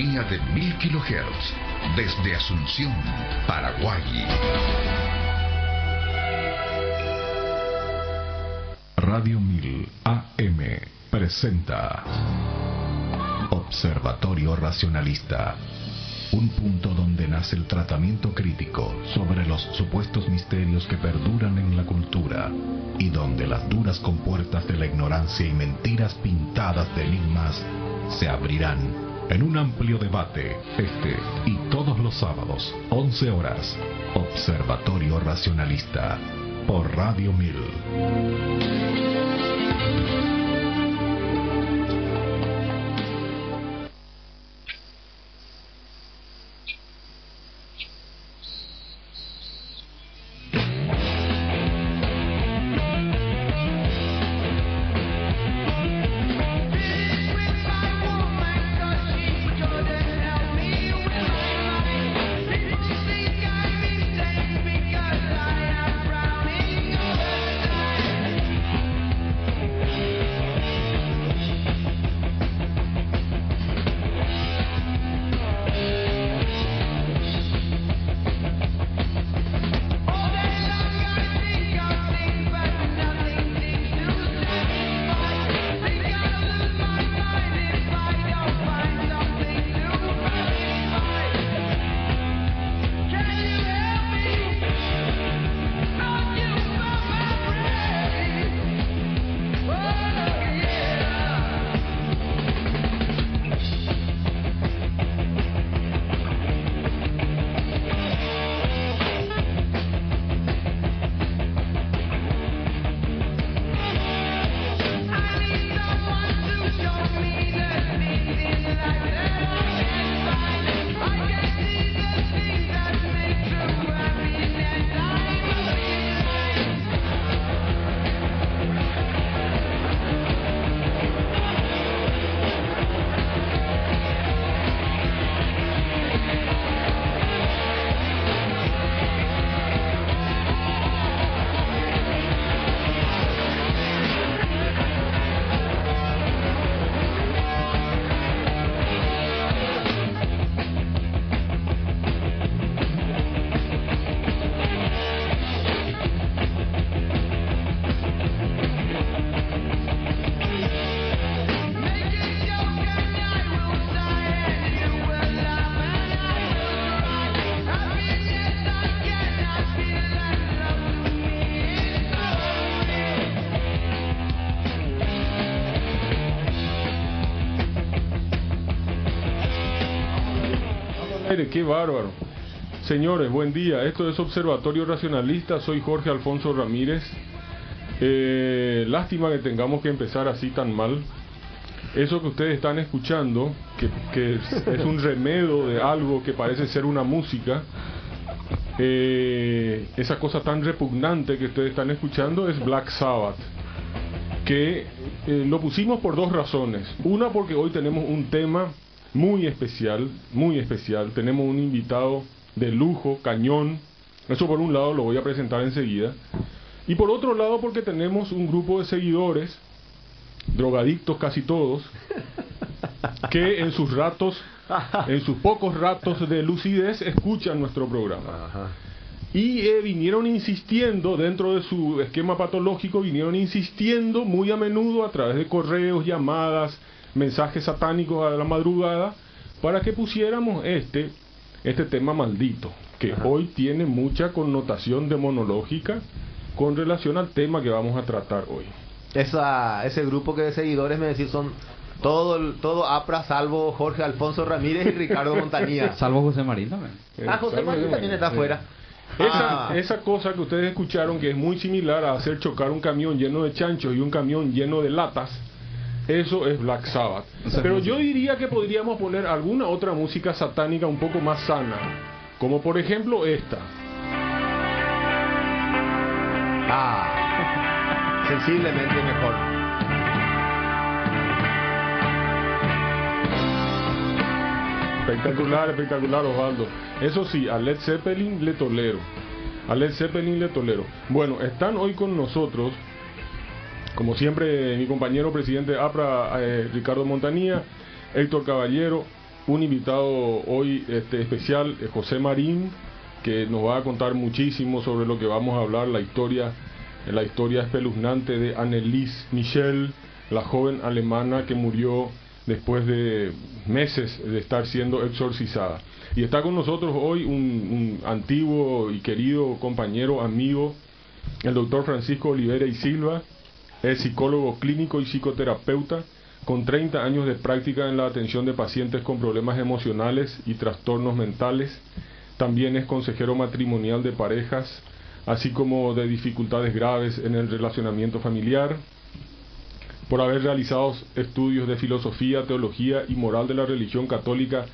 de 1000 kHz desde Asunción, Paraguay. Radio 1000 AM presenta Observatorio Racionalista. Un punto donde nace el tratamiento crítico sobre los supuestos misterios que perduran en la cultura y donde las duras compuertas de la ignorancia y mentiras pintadas de enigmas se abrirán en un amplio debate este y todos los sábados, 11 horas. Observatorio Racionalista por Radio 1000. Qué bárbaro. Señores, buen día. Esto es Observatorio Racionalista. Soy Jorge Alfonso Ramírez. Eh, lástima que tengamos que empezar así tan mal. Eso que ustedes están escuchando, que, es, un remedo de algo que parece ser una música, eh, esa cosa tan repugnante que ustedes están escuchando es Black Sabbath. Que eh, lo pusimos por dos razones. Una porque hoy tenemos un tema muy especial, muy especial. Tenemos un invitado de lujo, cañón. Eso por un lado lo voy a presentar enseguida. Y por otro lado porque tenemos un grupo de seguidores, drogadictos casi todos, que en sus ratos, en sus pocos ratos de lucidez escuchan nuestro programa. Y eh, vinieron insistiendo, dentro de su esquema patológico, vinieron insistiendo muy a menudo a través de correos, llamadas, mensajes satánicos a la madrugada para que pusiéramos este, este tema maldito, que hoy tiene mucha connotación demonológica con relación al tema que vamos a tratar hoy. Esa, ese grupo que de seguidores me decís son todo todo APRA salvo Jorge Alfonso Ramírez y Ricardo Montanía. salvo José Marín también. Ah, José Marín también está afuera. Esa, ah. esa cosa que ustedes escucharon que es muy similar a hacer chocar un camión lleno de chanchos y un camión lleno de latas, eso es Black Sabbath. Pero yo diría que podríamos poner alguna otra música satánica un poco más sana, como por ejemplo esta. Ah, sensiblemente mejor. Espectacular, espectacular, Osvaldo. Eso sí, a Led Zeppelin le tolero. A Led Zeppelin le tolero. Bueno, están hoy con nosotros como siempre, mi compañero presidente APRA, eh, Ricardo Montanía, Héctor Caballero, un invitado hoy este, especial, eh, José Marín, que nos va a contar muchísimo sobre lo que vamos a hablar, la historia, la historia espeluznante de Annelies Michel, la joven alemana que murió después de meses de estar siendo exorcizada. Y está con nosotros hoy un, antiguo y querido compañero, amigo, el doctor Francisco Olivera y Silva, es psicólogo clínico y psicoterapeuta con 30 años de práctica en la atención de pacientes con problemas emocionales y trastornos mentales. También es consejero matrimonial de parejas, así como de dificultades graves en el relacionamiento familiar, por haber realizado estudios de filosofía, teología y moral de la religión católica,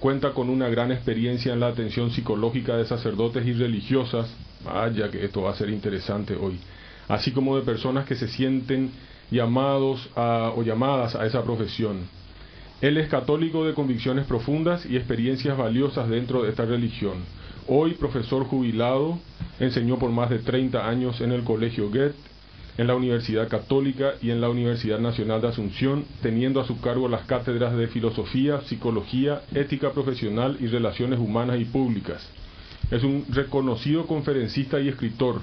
cuenta con una gran experiencia en la atención psicológica de sacerdotes y religiosas, vaya que esto va a ser interesante hoy, así como de personas que se sienten llamados o llamadas a esa profesión. Él es católico de convicciones profundas y experiencias valiosas dentro de esta religión. Hoy profesor jubilado, enseñó por más de 30 años en el Colegio Goethe en la Universidad Católica y en la Universidad Nacional de Asunción, teniendo a su cargo las cátedras de Filosofía, Psicología, Ética Profesional y Relaciones Humanas y Públicas. Es un reconocido conferencista y escritor.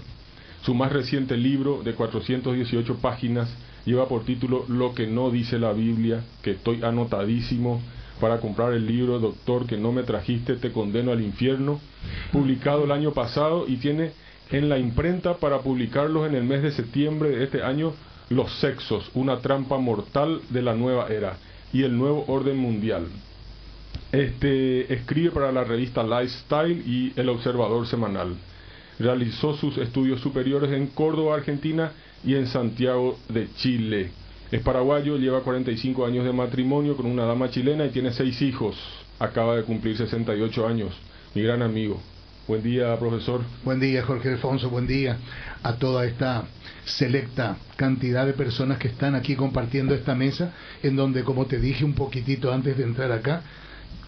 Su más reciente libro, de 418 páginas, lleva por título Lo que no dice la Biblia, que estoy anotadísimo para comprar el libro Doctor que no me trajiste, te condeno al infierno, publicado el año pasado y tiene en la imprenta para publicarlos en el mes de septiembre de este año Los sexos, una trampa mortal de la nueva era y el nuevo orden mundial. Este escribe para la revista Lifestyle y El Observador Semanal. Realizó sus estudios superiores en Córdoba, Argentina y en Santiago de Chile. Es paraguayo, lleva 45 años de matrimonio con una dama chilena y tiene seis hijos. Acaba de cumplir 68 años. Mi gran amigo. Buen día, profesor. Buen día, Jorge Alfonso. Buen día a toda esta selecta cantidad de personas que están aquí compartiendo esta mesa, en donde, como te dije un poquitito antes de entrar acá,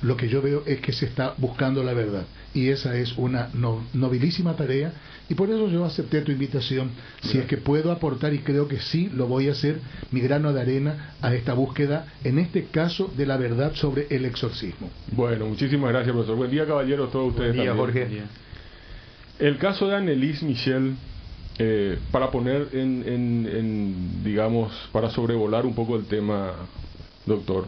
lo que yo veo es que se está buscando la verdad. Y esa es una nobilísima tarea. Y por eso yo acepté tu invitación. Si es que puedo aportar, y creo que sí, lo voy a hacer, mi grano de arena a esta búsqueda, en este caso, de la verdad sobre el exorcismo. Bueno, muchísimas gracias, profesor. Buen día, caballeros, todos ustedes. Buen día, Jorge. El caso de Annelise Michel, eh, para poner en, en, digamos, para sobrevolar un poco el tema, doctor.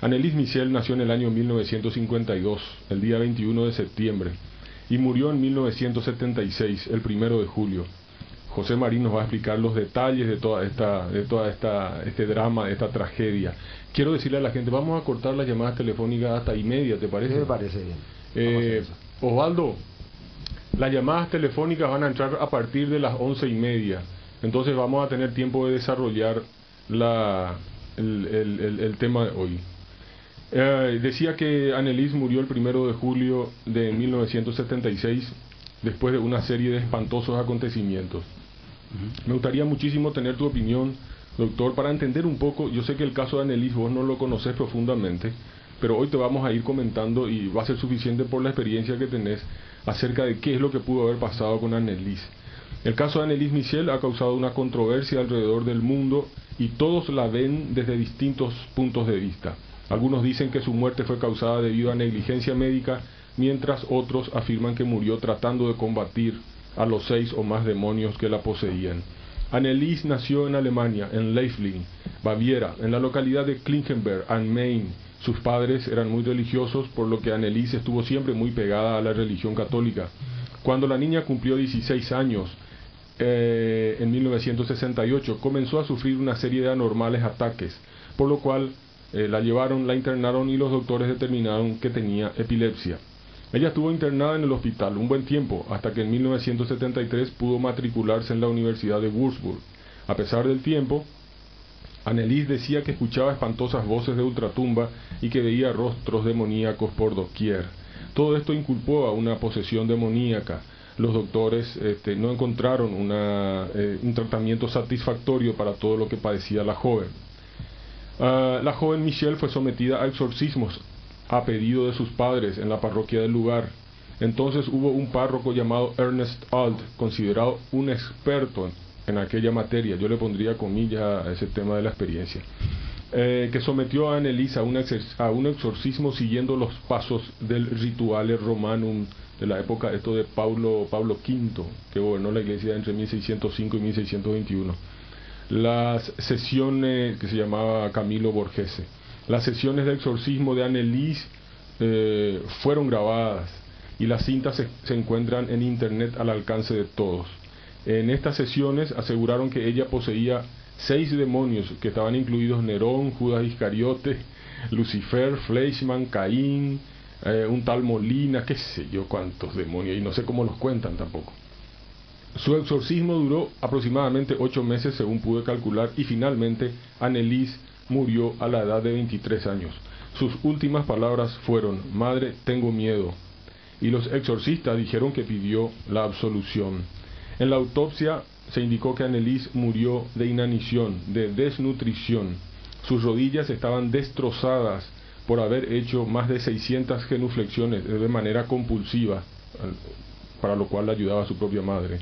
Annelise Michel nació en el año 1952, el día 21 de septiembre, y murió en 1976, el primero de julio. José Marín nos va a explicar los detalles de toda esta, de toda esta, este drama, de esta tragedia. Quiero decirle a la gente, vamos a cortar las llamadas telefónicas hasta y media, ¿te parece? me parece bien. Eh, Osvaldo, las llamadas telefónicas van a entrar a partir de las once y media. Entonces vamos a tener tiempo de desarrollar la, el tema de hoy. Eh, decía que Annelies murió el primero de julio de 1976 después de una serie de espantosos acontecimientos. Me gustaría muchísimo tener tu opinión, doctor, para entender un poco. Yo sé que el caso de Annelies vos no lo conoces profundamente, pero hoy te vamos a ir comentando y va a ser suficiente por la experiencia que tenés acerca de qué es lo que pudo haber pasado con Annelies. El caso de Annelies Michel ha causado una controversia alrededor del mundo y todos la ven desde distintos puntos de vista. Algunos dicen que su muerte fue causada debido a negligencia médica, mientras otros afirman que murió tratando de combatir a los seis o más demonios que la poseían. Annelies nació en Alemania, en Leifling, Baviera, en la localidad de Klinkenberg, am Main. Sus padres eran muy religiosos, por lo que Annelies estuvo siempre muy pegada a la religión católica. Cuando la niña cumplió 16 años, eh, en 1968, comenzó a sufrir una serie de anormales ataques, por lo cual eh, la llevaron, la internaron y los doctores determinaron que tenía epilepsia. Ella estuvo internada en el hospital un buen tiempo, hasta que en 1973 pudo matricularse en la Universidad de Würzburg. A pesar del tiempo, Annelies decía que escuchaba espantosas voces de ultratumba y que veía rostros demoníacos por doquier. Todo esto inculpó a una posesión demoníaca. Los doctores este, no encontraron eh, un tratamiento satisfactorio para todo lo que padecía la joven. Ah, la joven Michelle fue sometida a exorcismos a pedido de sus padres en la parroquia del lugar. Entonces hubo un párroco llamado Ernest Alt, considerado un experto en, aquella materia. Yo le pondría comillas a ese tema de la experiencia. eh, que sometió a Annelise a un, a un exorcismo siguiendo los pasos del ritual romanum de la época esto de Pablo, Pablo V, que gobernó la iglesia entre 1605 y 1621. Las sesiones que se llamaba Camilo Borgese, las sesiones de exorcismo de Annelise eh, fueron grabadas y las cintas se, se encuentran en internet al alcance de todos. En estas sesiones aseguraron que ella poseía seis demonios que estaban incluidos Nerón, Judas Iscariote, Lucifer, Fleischmann, Caín, eh, un tal Molina, qué sé yo cuántos demonios, y no sé cómo los cuentan tampoco. Su exorcismo duró aproximadamente ocho meses, según pude calcular, y finalmente Annelise murió a la edad de 23 años. Sus últimas palabras fueron, Madre, tengo miedo. Y los exorcistas dijeron que pidió la absolución. En la autopsia se indicó que Annelise murió de inanición, de desnutrición. Sus rodillas estaban destrozadas por haber hecho más de 600 genuflexiones de manera compulsiva, para lo cual le ayudaba su propia madre,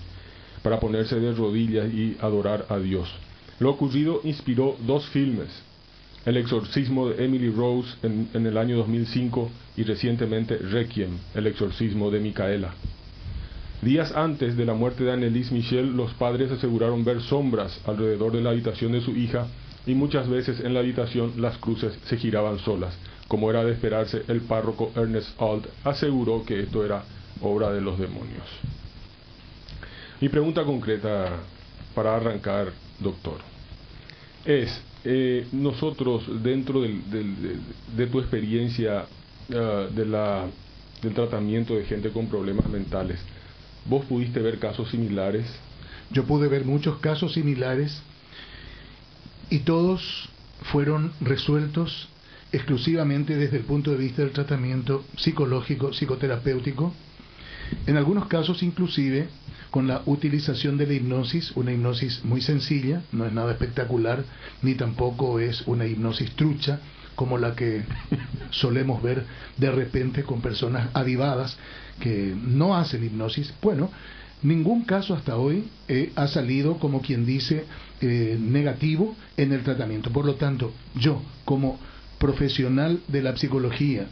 para ponerse de rodillas y adorar a Dios. Lo ocurrido inspiró dos filmes, El exorcismo de Emily Rose en, el año 2005 y recientemente Requiem, El exorcismo de Micaela. Días antes de la muerte de Annelise Michel, los padres aseguraron ver sombras alrededor de la habitación de su hija y muchas veces en la habitación las cruces se giraban solas. Como era de esperarse, el párroco Ernest Alt aseguró que esto era obra de los demonios. Mi pregunta concreta para arrancar, doctor, es, eh, nosotros dentro de, tu experiencia ah, de la, del tratamiento de gente con problemas mentales, ¿Vos pudiste ver casos similares? Yo pude ver muchos casos similares y todos fueron resueltos exclusivamente desde el punto de vista del tratamiento psicológico, psicoterapéutico, en algunos casos inclusive con la utilización de la hipnosis, una hipnosis muy sencilla, no es nada espectacular, ni tampoco es una hipnosis trucha, como la que solemos ver de repente con personas avivadas que no hacen hipnosis. Bueno, ningún caso hasta hoy eh, ha salido, como quien dice, eh, negativo en el tratamiento. Por lo tanto, yo, como profesional de la psicología,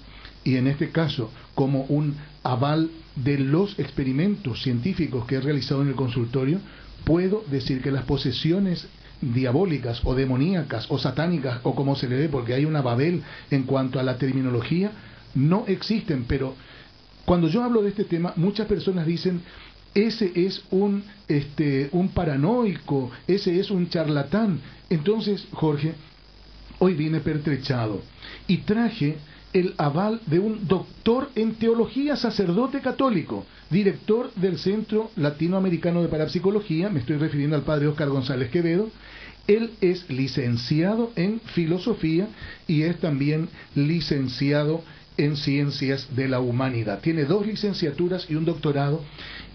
y en este caso como un aval de los experimentos científicos que he realizado en el consultorio, puedo decir que las posesiones diabólicas o demoníacas o satánicas o como se le ve, porque hay una babel en cuanto a la terminología, no existen, pero cuando yo hablo de este tema, muchas personas dicen, ese es un, este, un paranoico, ese es un charlatán. Entonces, Jorge, hoy viene pertrechado y traje el aval de un doctor en teología, sacerdote católico, director del Centro Latinoamericano de Parapsicología, me estoy refiriendo al padre Oscar González Quevedo. Él es licenciado en filosofía y es también licenciado en ciencias de la humanidad. Tiene dos licenciaturas y un doctorado.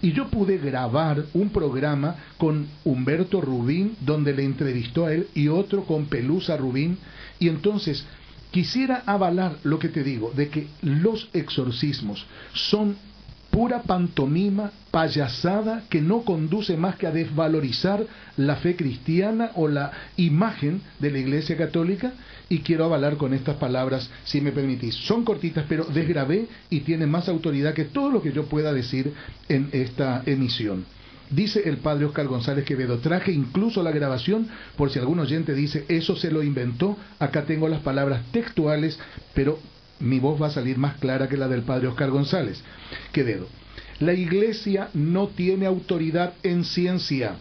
Y yo pude grabar un programa con Humberto Rubín, donde le entrevistó a él, y otro con Pelusa Rubín. Y entonces quisiera avalar lo que te digo, de que los exorcismos son pura pantomima, payasada, que no conduce más que a desvalorizar la fe cristiana o la imagen de la Iglesia Católica. Y quiero avalar con estas palabras, si me permitís. Son cortitas, pero desgrabé y tienen más autoridad que todo lo que yo pueda decir en esta emisión. Dice el padre Oscar González Quevedo, traje incluso la grabación por si algún oyente dice, eso se lo inventó, acá tengo las palabras textuales, pero mi voz va a salir más clara que la del padre Oscar González. Quevedo, la iglesia no tiene autoridad en ciencia.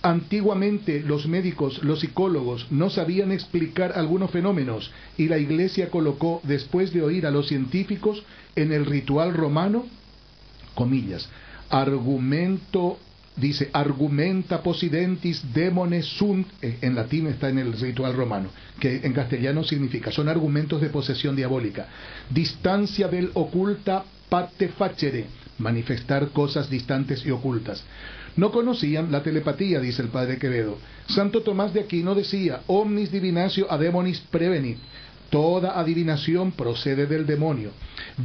Antiguamente los médicos, los psicólogos no sabían explicar algunos fenómenos y la iglesia colocó, después de oír a los científicos, en el ritual romano, comillas, argumento dice argumenta posidentis demones sunt, eh, en latín está en el ritual romano, que en castellano significa, son argumentos de posesión diabólica. Distancia del oculta parte facere, manifestar cosas distantes y ocultas. No conocían la telepatía, dice el padre Quevedo. Santo Tomás de Aquino decía, omnis divinatio a demonis prevenit. Toda adivinación procede del demonio.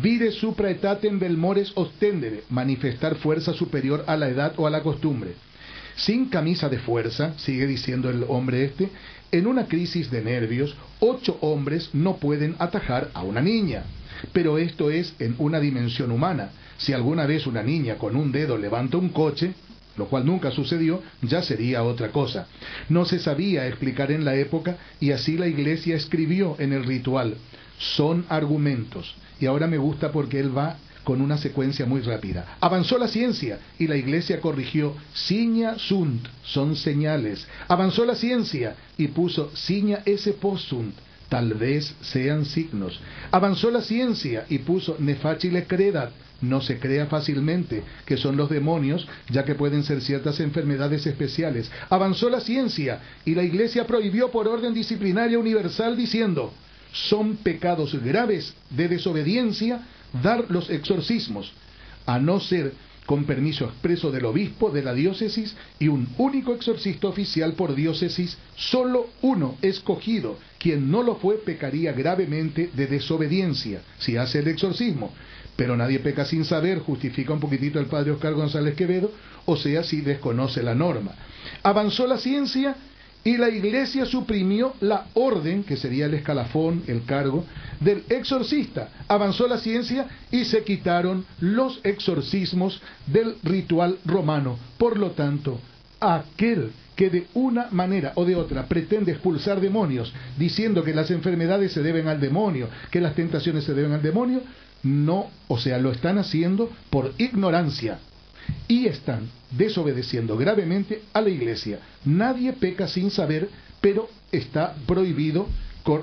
Vide supra etatem mores ostendere, manifestar fuerza superior a la edad o a la costumbre. Sin camisa de fuerza, sigue diciendo el hombre este, En una crisis de nervios, ocho hombres no pueden atajar a una niña. Pero esto es en una dimensión humana. Si alguna vez una niña con un dedo levanta un coche, lo cual nunca sucedió, ya sería otra cosa. No se sabía explicar en la época y así la iglesia escribió en el ritual. Son argumentos. Y ahora me gusta porque él va con una secuencia muy rápida. Avanzó la ciencia y la iglesia corrigió signa sunt, son señales. Avanzó la ciencia y puso signa esse possunt, tal vez sean signos. Avanzó la ciencia y puso nefacile credat, no se crea fácilmente, que son los demonios, ya que pueden ser ciertas enfermedades especiales. Avanzó la ciencia y la Iglesia prohibió por orden disciplinaria universal diciendo, son pecados graves de desobediencia dar los exorcismos, a no ser con permiso expreso del obispo de la diócesis y un único exorcista oficial por diócesis, solo uno escogido, quien no lo fue pecaría gravemente de desobediencia si hace el exorcismo. Pero nadie peca sin saber, justifica un poquitito el padre Oscar González Quevedo, o sea, si desconoce la norma. Avanzó la ciencia y la iglesia suprimió la orden, que sería el escalafón, el cargo, del exorcista. Avanzó la ciencia y se quitaron los exorcismos del ritual romano. Por lo tanto, aquel que de una manera o de otra pretende expulsar demonios, diciendo que las enfermedades se deben al demonio, que las tentaciones se deben al demonio, no, o sea, lo están haciendo por ignorancia y están desobedeciendo gravemente a la iglesia. Nadie peca sin saber, pero está prohibido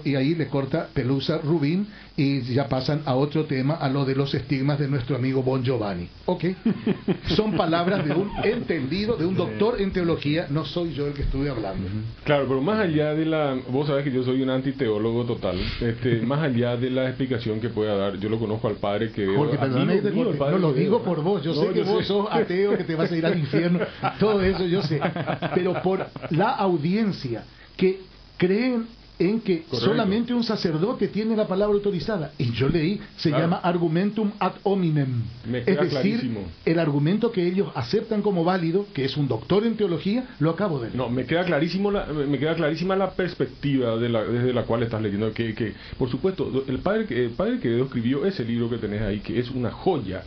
y ahí le corta Pelusa Rubín y ya pasan a otro tema, a lo de los estigmas de nuestro amigo Bon Giovanni. ¿Ok? Son palabras de un entendido, de un doctor en teología, no soy yo el que estuve hablando. Claro, pero más allá de la... Vos sabés que yo soy un antiteólogo total. Este, más allá de la explicación que pueda dar, yo lo conozco al padre que... Porque no lo digo por vos, yo sé que vos sos ateo, que te vas a ir al infierno, todo eso yo sé. Pero por la audiencia que creen en que solamente un sacerdote tiene la palabra autorizada. Y yo leí, se llama argumentum ad hominem. es decir, el argumento que ellos aceptan como válido, que es un doctor en teología, lo acabo de leer. No, me queda clarísimo la, me queda clarísima la perspectiva de la, desde la cual estás leyendo. Que, que por supuesto, el padre, el padre que escribió ese libro que tenés ahí, que es una joya,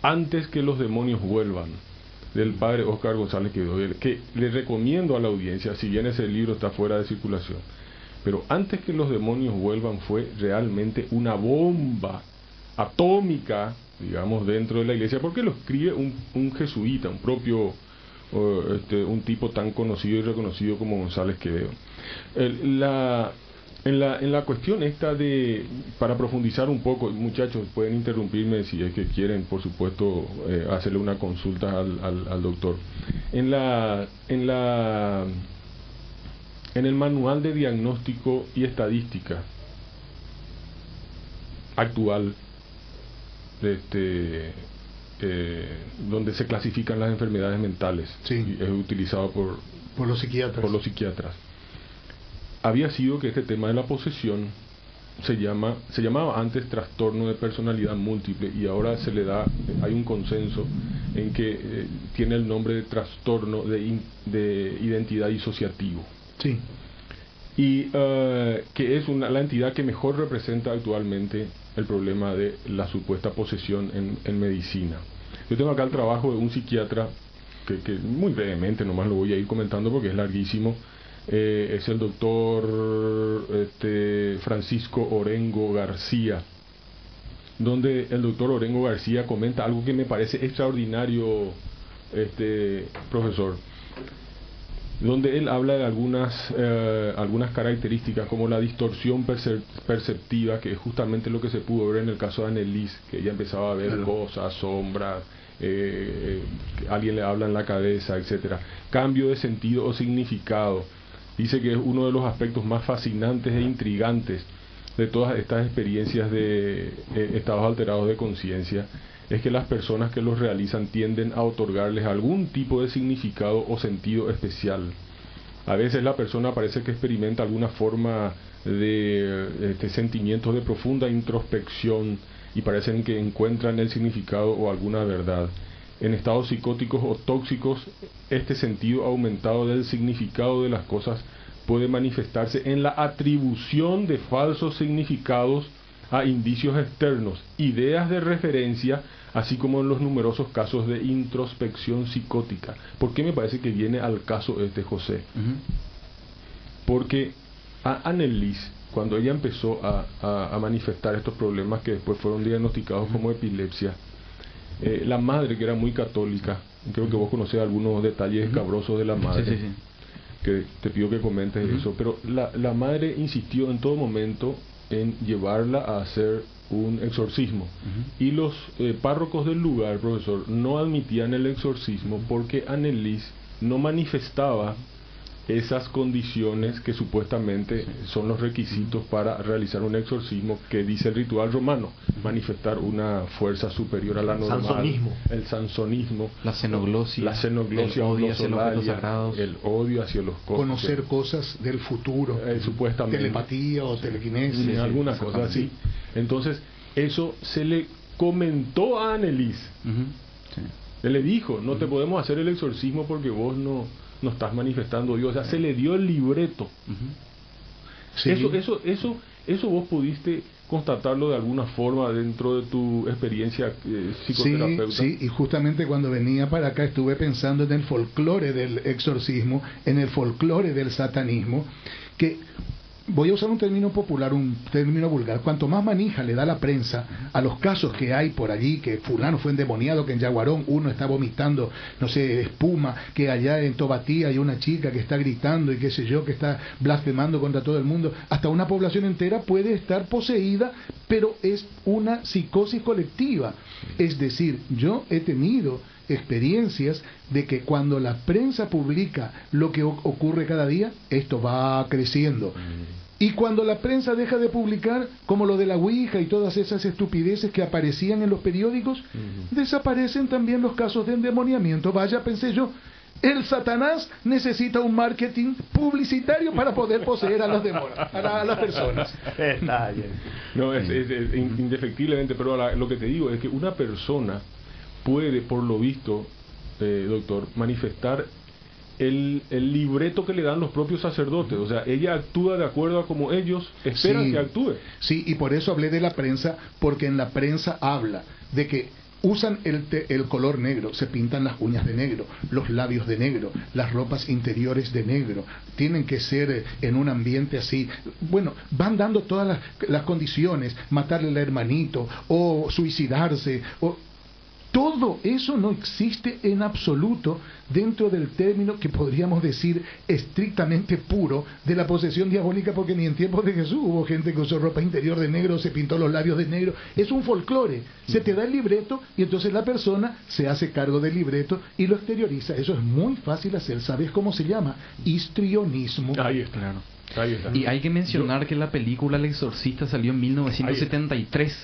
antes que los demonios vuelvan del padre Oscar González Quevedo, que le recomiendo a la audiencia, si bien ese libro está fuera de circulación, pero antes que los demonios vuelvan fue realmente una bomba atómica, digamos, dentro de la iglesia, porque lo escribe un, un jesuita, un propio, este, un tipo tan conocido y reconocido como González Quevedo. la, en, la, en la cuestión esta de, para profundizar un poco, muchachos, pueden interrumpirme si es que quieren, por supuesto, eh, hacerle una consulta al, al, al doctor. En la, en la en el Manual de Diagnóstico y Estadística actual, este, eh, donde se clasifican las enfermedades mentales, sí. es utilizado por, por, los psiquiatras. por los psiquiatras. Había sido que este tema de la posesión se llama se llamaba antes trastorno de personalidad múltiple y ahora se le da hay un consenso en que eh, tiene el nombre de trastorno de, de identidad disociativo Sí. Y uh, que es una, la entidad que mejor representa actualmente el problema de la supuesta posesión en, en medicina. Yo tengo acá el trabajo de un psiquiatra que, que, muy brevemente nomás lo voy a ir comentando porque es larguísimo. Eh, es el doctor este, Francisco Orengo García, donde el doctor Orengo García comenta algo que me parece extraordinario, este profesor donde él habla de algunas, eh, algunas características como la distorsión perceptiva, que es justamente lo que se pudo ver en el caso de Annelise, que ella empezaba a ver cosas, sombras, eh, alguien le habla en la cabeza, etcétera. Cambio de sentido o significado. Dice que es uno de los aspectos más fascinantes e intrigantes de todas estas experiencias de eh, estados alterados de conciencia es que las personas que los realizan tienden a otorgarles algún tipo de significado o sentido especial. A veces la persona parece que experimenta alguna forma de este, sentimientos de profunda introspección y parecen que encuentran el significado o alguna verdad. En estados psicóticos o tóxicos, este sentido aumentado del significado de las cosas puede manifestarse en la atribución de falsos significados a indicios externos, ideas de referencia, así como en los numerosos casos de introspección psicótica. ¿Por qué me parece que viene al caso este José? Porque a Annelies, cuando ella empezó a, manifestar estos problemas que después fueron diagnosticados como epilepsia, eh, la madre, que era muy católica, creo que vos conocés algunos detalles escabrosos de la madre, que te pido que comentes eso, pero la, la madre insistió en todo momento en llevarla a hacer un exorcismo. Y los eh, párrocos del lugar, profesor, no admitían el exorcismo porque Annelies no manifestaba esas condiciones que supuestamente son los requisitos para realizar un exorcismo que dice el ritual romano, manifestar una fuerza superior a la normal, sansonismo. el sansonismo, la xenoglosia, la xenoglosia el odio hacia los sagrados, el odio hacia los cosas, conocer cosas del futuro, eh, supuestamente. Telepatía o telequinesis, alguna cosa así. Entonces, eso se le comentó a Annelies. Se le dijo, no te podemos hacer el exorcismo porque vos no no estás manifestando Dios. O sea, se le dio el libreto. Eso, eso, eso, eso vos pudiste constatarlo de alguna forma dentro de tu experiencia eh, psicoterapeuta. Sí, sí, y justamente cuando venía para acá estuve pensando en el folclore del exorcismo, en el folclore del satanismo, que voy a usar un término popular, un término vulgar, cuanto más manija le da la prensa a los casos que hay por allí, que fulano fue endemoniado, que en Yaguarón uno está vomitando, no sé, espuma, que allá en Tobatí hay una chica que está gritando y qué sé yo, que está blasfemando contra todo el mundo, hasta una población entera puede estar poseída, pero es una psicosis colectiva. Es decir, yo he tenido experiencias de que cuando la prensa publica lo que ocurre cada día, esto va creciendo. Y cuando la prensa deja de publicar, como lo de la Ouija y todas esas estupideces que aparecían en los periódicos, desaparecen también los casos de endemoniamiento. Vaya, pensé yo, el Satanás necesita un marketing publicitario para poder poseer a los demonios, a, las personas. No, es, indefectiblemente, pero lo que te digo es que una persona puede, por lo visto, eh, doctor, manifestar el, el, libreto que le dan los propios sacerdotes. O sea, ella actúa de acuerdo a como ellos esperan que actúe. Sí, y por eso hablé de la prensa, porque en la prensa habla de que usan el, el color negro, se pintan las uñas de negro, los labios de negro, las ropas interiores de negro, tienen que ser eh, en un ambiente así. Bueno, van dando todas las, las condiciones, matarle al hermanito o suicidarse o todo eso no existe en absoluto dentro del término que podríamos decir estrictamente puro de la posesión diabólica, porque ni en tiempos de Jesús hubo gente que usó ropa interior de negro, se pintó los labios de negro. Es un folclore. Se te da el libreto y entonces la persona se hace cargo del libreto y lo exterioriza. Eso es muy fácil hacer. ¿Sabes cómo se llama? Histrionismo. Ahí está. Claro. Y hay que mencionar que la película El Exorcista salió en 1973,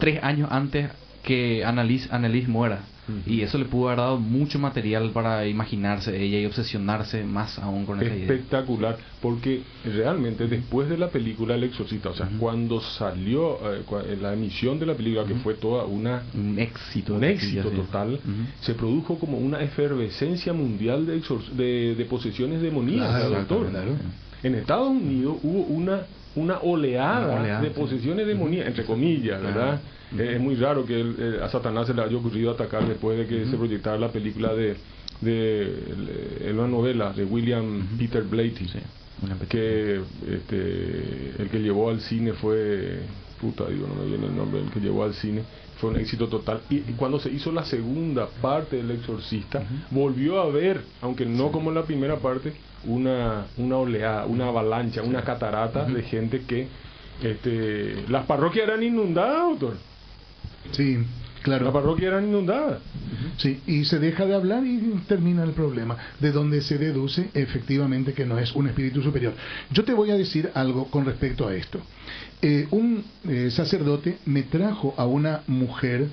tres años antes que Annalise, Annalise muera. Y eso le pudo haber dado mucho material para imaginarse ella y obsesionarse más aún con esa idea. Espectacular, porque realmente después de la película El Exorcista, o sea, cuando salió eh, la emisión de la película, que fue toda una un éxito, un éxito total, se produjo como una efervescencia mundial de, de, posesiones demoníacas, doctor. En Estados Unidos hubo una una oleada, de posesiones demoníacas, entre comillas, ¿verdad? Eh, es muy raro que eh, a Satanás se le haya ocurrido atacar después de que se proyectara la película de, de, una novela de William Peter Blatty, que este, el que llevó al cine fue, puta, digo, no me viene el nombre, el que llevó al cine fue un éxito total. Y, cuando se hizo la segunda parte del Exorcista, volvió a ver, aunque no como en la primera parte, una, una oleada, una avalancha, una catarata de gente que este, las parroquias eran inundadas, autor. Sí, claro. La parroquia eran inundadas. Sí, y se deja de hablar y termina el problema, de donde se deduce efectivamente que no es un espíritu superior. Yo te voy a decir algo con respecto a esto. Eh, un eh, sacerdote me trajo a una mujer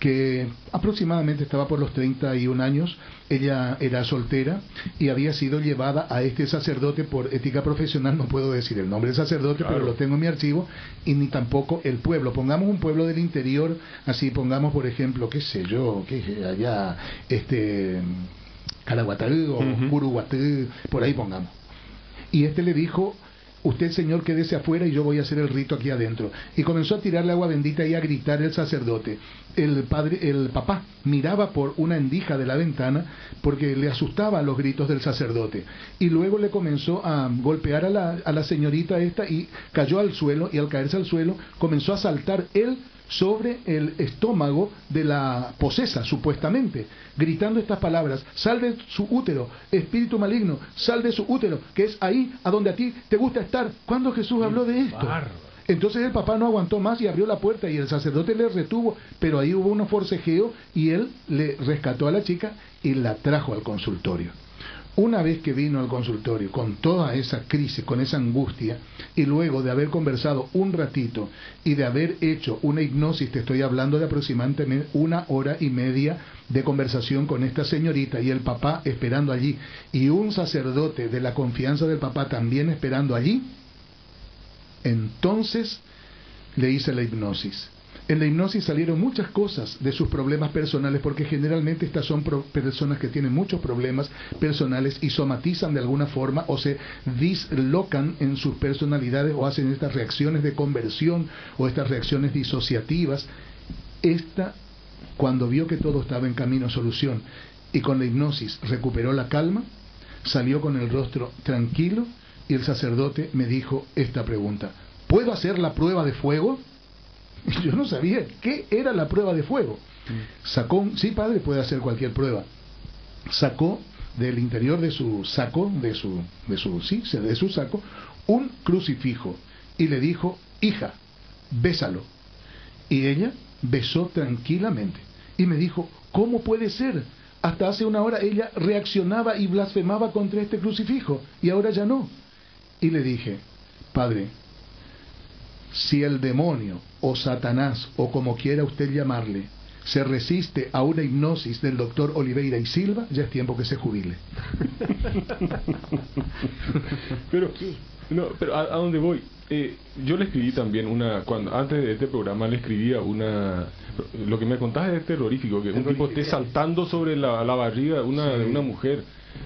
que aproximadamente estaba por los 31 años, ella era soltera y había sido llevada a este sacerdote por ética profesional, no puedo decir el nombre del sacerdote, pero lo tengo en mi archivo, y ni tampoco el pueblo. Pongamos un pueblo del interior, así pongamos por ejemplo, qué sé yo, que allá, este, Caraguatá o uh por ahí pongamos. Y este le dijo, usted señor quédese afuera y yo voy a hacer el rito aquí adentro. Y comenzó a tirarle agua bendita y a gritar el sacerdote. El padre, el papá miraba por una endija de la ventana porque le asustaba los gritos del sacerdote. Y luego le comenzó a golpear a la, a la señorita esta y cayó al suelo y al caerse al suelo comenzó a saltar él sobre el estómago de la posesa, supuestamente, gritando estas palabras, salve su útero, espíritu maligno, salve su útero, que es ahí a donde a ti te gusta estar. ¿Cuándo Jesús habló de esto? Entonces el papá no aguantó más y abrió la puerta y el sacerdote le retuvo, pero ahí hubo un forcejeo y él le rescató a la chica y la trajo al consultorio. Una vez que vino al consultorio con toda esa crisis, con esa angustia, y luego de haber conversado un ratito y de haber hecho una hipnosis, te estoy hablando de aproximadamente una hora y media de conversación con esta señorita y el papá esperando allí, y un sacerdote de la confianza del papá también esperando allí, entonces le hice la hipnosis. En la hipnosis salieron muchas cosas de sus problemas personales, porque generalmente estas son personas que tienen muchos problemas personales y somatizan de alguna forma o se dislocan en sus personalidades o hacen estas reacciones de conversión o estas reacciones disociativas. Esta, cuando vio que todo estaba en camino a solución y con la hipnosis recuperó la calma, salió con el rostro tranquilo y el sacerdote me dijo esta pregunta, ¿puedo hacer la prueba de fuego? Yo no sabía qué era la prueba de fuego. Sacó, sí, padre, puede hacer cualquier prueba. Sacó del interior de su saco, de su, de su, sí, de su saco, un crucifijo y le dijo, hija, bésalo. Y ella besó tranquilamente y me dijo, ¿cómo puede ser? Hasta hace una hora ella reaccionaba y blasfemaba contra este crucifijo y ahora ya no. Y le dije, Padre, si el demonio o Satanás o como quiera usted llamarle se resiste a una hipnosis del doctor Oliveira y Silva, ya es tiempo que se jubile. pero, no, pero ¿a, dónde voy? Eh, yo le escribí también una, cuando antes de este programa le escribía una, lo que me contaste es terrorífico, que un tipo esté saltando sobre la, la barriga una, de una mujer.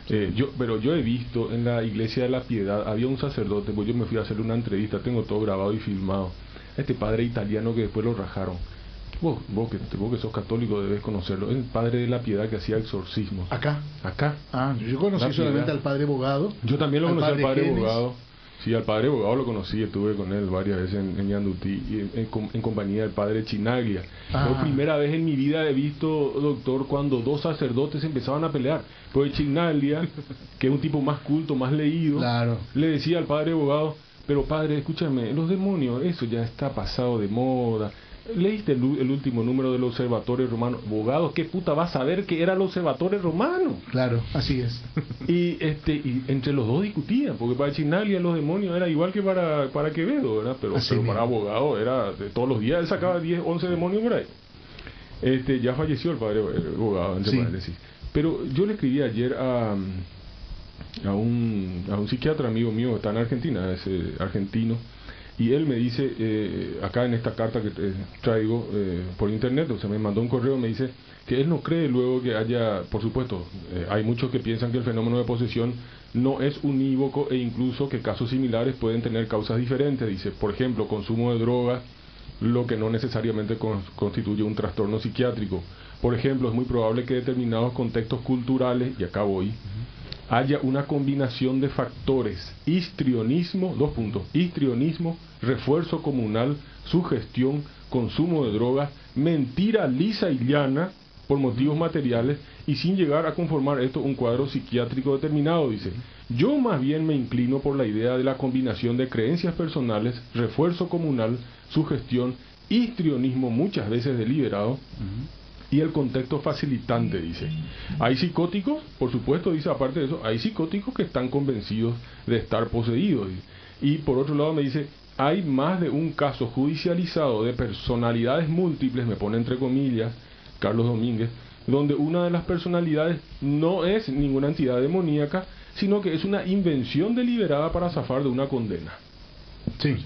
Eh, yo, pero yo he visto en la iglesia de la piedad, había un sacerdote, pues yo me fui a hacer una entrevista, tengo todo grabado y filmado. Este padre italiano que después lo rajaron. Vos, vos, que, vos que sos católico debes conocerlo. El padre de la piedad que hacía exorcismo. ¿Acá? Acá. Ah, yo conocí solamente al padre abogado. Yo también lo conocí al padre abogado. Sí, al padre abogado lo conocí, estuve con él varias veces en, en y en, compañía del padre Chinaglia. Ah. Por primera vez en mi vida he visto, doctor, cuando dos sacerdotes empezaban a pelear. Pues Chinaglia, que es un tipo más culto, más leído, le decía al padre abogado, pero padre, escúchame, los demonios, eso ya está pasado de moda. Leíste el, último número del Observatorio Romano. Abogado, ¿qué puta vas a saber que era el Observatorio Romano? Claro, así es. y este y entre los dos discutían, porque para Chinalia los demonios era igual que para, para Quevedo, ¿verdad? Pero, para abogado era de todos los días, él sacaba 10, 11 demonios por ahí. Este, ya falleció el padre abogado, sí. Pero yo le escribí ayer a a un, a un psiquiatra amigo mío, está en Argentina, es eh, argentino, y él me dice, eh, acá en esta carta que traigo eh, por internet, o sea, me mandó un correo, me dice que él no cree luego que haya, por supuesto, hay muchos que piensan que el fenómeno de posesión no es unívoco e incluso que casos similares pueden tener causas diferentes, dice, por ejemplo, consumo de drogas, lo que no necesariamente constituye un trastorno psiquiátrico. Por ejemplo, es muy probable que determinados contextos culturales, y acá voy, haya una combinación de factores, histrionismo, dos puntos, histrionismo, refuerzo comunal, sugestión, consumo de drogas, mentira lisa y llana por motivos materiales y sin llegar a conformar esto un cuadro psiquiátrico determinado, dice. Yo más bien me inclino por la idea de la combinación de creencias personales, refuerzo comunal, sugestión, histrionismo muchas veces deliberado, y el contexto facilitante, dice. Hay psicóticos, por supuesto, dice, aparte de eso, hay psicóticos que están convencidos de estar poseídos. Y por otro lado me dice, hay más de un caso judicializado de personalidades múltiples, me pone entre comillas, Carlos Domínguez, donde una de las personalidades no es ninguna entidad demoníaca, sino que es una invención deliberada para zafar de una condena. Sí.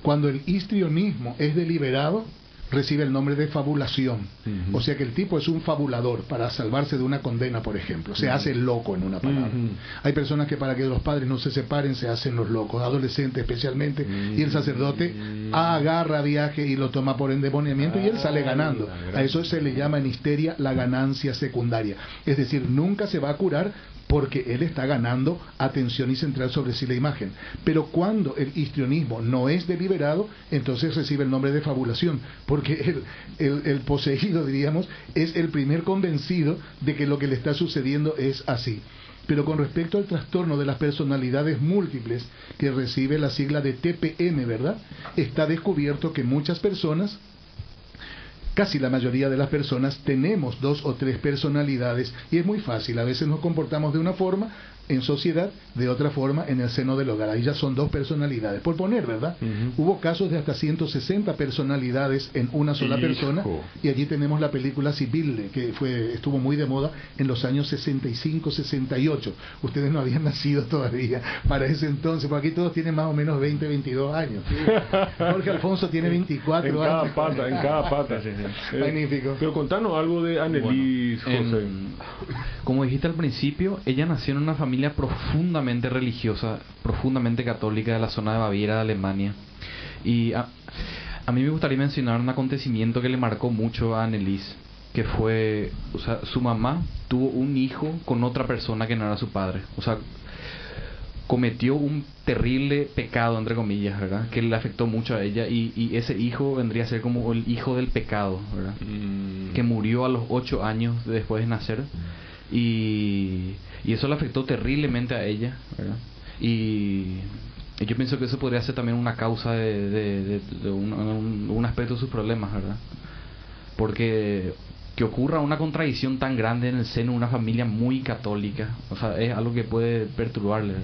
Cuando el histrionismo es deliberado, recibe el nombre de fabulación. O sea que el tipo es un fabulador para salvarse de una condena, por ejemplo. Se hace loco en una palabra. Hay personas que para que los padres no se separen se hacen los locos, adolescentes especialmente, y el sacerdote agarra viaje y lo toma por endemoniamiento y él sale ganando. A eso se le llama en histeria la ganancia secundaria. Es decir, nunca se va a curar porque él está ganando atención y central sobre sí la imagen. Pero cuando el histrionismo no es deliberado, entonces recibe el nombre de fabulación, porque el, el, poseído, diríamos, es el primer convencido de que lo que le está sucediendo es así. Pero con respecto al trastorno de las personalidades múltiples, que recibe la sigla de TPM, ¿verdad? Está descubierto que muchas personas casi la mayoría de las personas tenemos dos o tres personalidades y es muy fácil. A veces nos comportamos de una forma, en sociedad, de otra forma en el seno del hogar. Ahí ya son dos personalidades. Por poner, ¿verdad? Hubo casos de hasta 160 personalidades en una sola persona y allí tenemos la película Civil, que fue estuvo muy de moda en los años 65, 68. Ustedes no habían nacido todavía para ese entonces, porque aquí todos tienen más o menos 20, 22 años. Jorge Alfonso tiene 24 en cada Pata, en cada pata. Eh, Magnífico. Pero contanos algo de Annelies, José. como dijiste al principio, ella nació en una familia profundamente religiosa, profundamente católica de la zona de Baviera, de Alemania. Y a, mí me gustaría mencionar un acontecimiento que le marcó mucho a Annelies, que fue, o sea, su mamá tuvo un hijo con otra persona que no era su padre. O sea, cometió un terrible pecado, entre comillas, ¿verdad? Que le afectó mucho a ella y, ese hijo vendría a ser como el hijo del pecado, ¿verdad? Mm. Que murió a los ocho años después de nacer y y eso le afectó terriblemente a ella, ¿verdad? Y, yo pienso que eso podría ser también una causa de, un, aspecto de sus problemas, ¿verdad? Porque que ocurra una contradicción tan grande en el seno de una familia muy católica, o sea, es algo que puede perturbarle.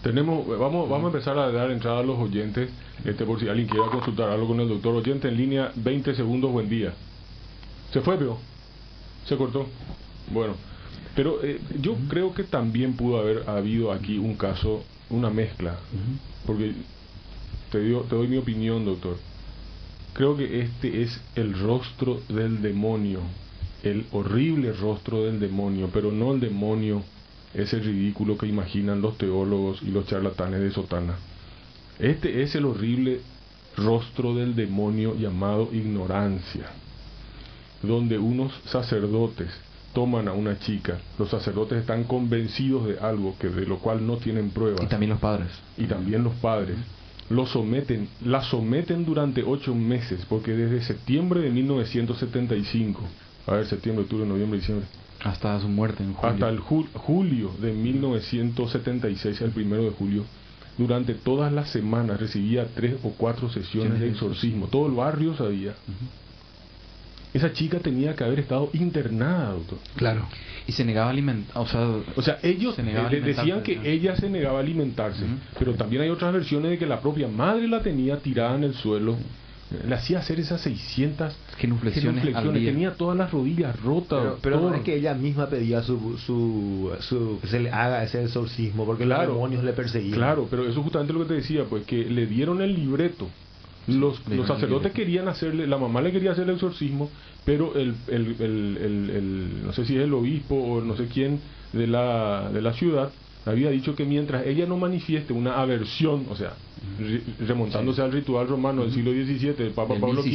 Tenemos, vamos, vamos a empezar a dar entrada a los oyentes, este por si alguien quiera consultar algo con el doctor oyente en línea, 20 segundos, buen día. ¿Se fue, pero ¿Se cortó? Bueno. Pero eh, yo creo que también pudo haber habido aquí un caso, una mezcla, porque te, dio, te doy mi opinión, doctor. Creo que este es el rostro del demonio, el horrible rostro del demonio, pero no el demonio, ese ridículo que imaginan los teólogos y los charlatanes de sotana. Este es el horrible rostro del demonio llamado ignorancia, donde unos sacerdotes toman a una chica, los sacerdotes están convencidos de algo que de lo cual no tienen pruebas. Y también los padres. Y también los padres. Lo someten, la someten durante ocho meses, porque desde septiembre de 1975, a ver, septiembre, octubre, noviembre, diciembre. Hasta su muerte en julio. Hasta el julio de 1976, el primero de julio, durante todas las semanas recibía tres o cuatro sesiones de exorcismo. Todo el barrio sabía. Esa chica tenía que haber estado internada, doctor. Claro. Y se negaba a alimentar, o sea, o sea ellos eh, decían que ella se negaba a alimentarse, pero también hay otras versiones de que la propia madre la tenía tirada en el suelo. Le hacía hacer esas 600 genuflexiones, genuflexiones. tenía todas las rodillas rotas. Pero, no es que ella misma pedía su, su, que se le haga ese exorcismo, porque los demonios le perseguían. Claro, pero eso es justamente lo que te decía, pues que le dieron el libreto los, los sacerdotes querían hacerle, la mamá le quería hacer el exorcismo, pero el, el, el, no sé si es el obispo o no sé quién de la, de la ciudad había dicho que mientras ella no manifieste una aversión, o sea, remontándose al ritual romano del siglo XVII del Papa Pablo V,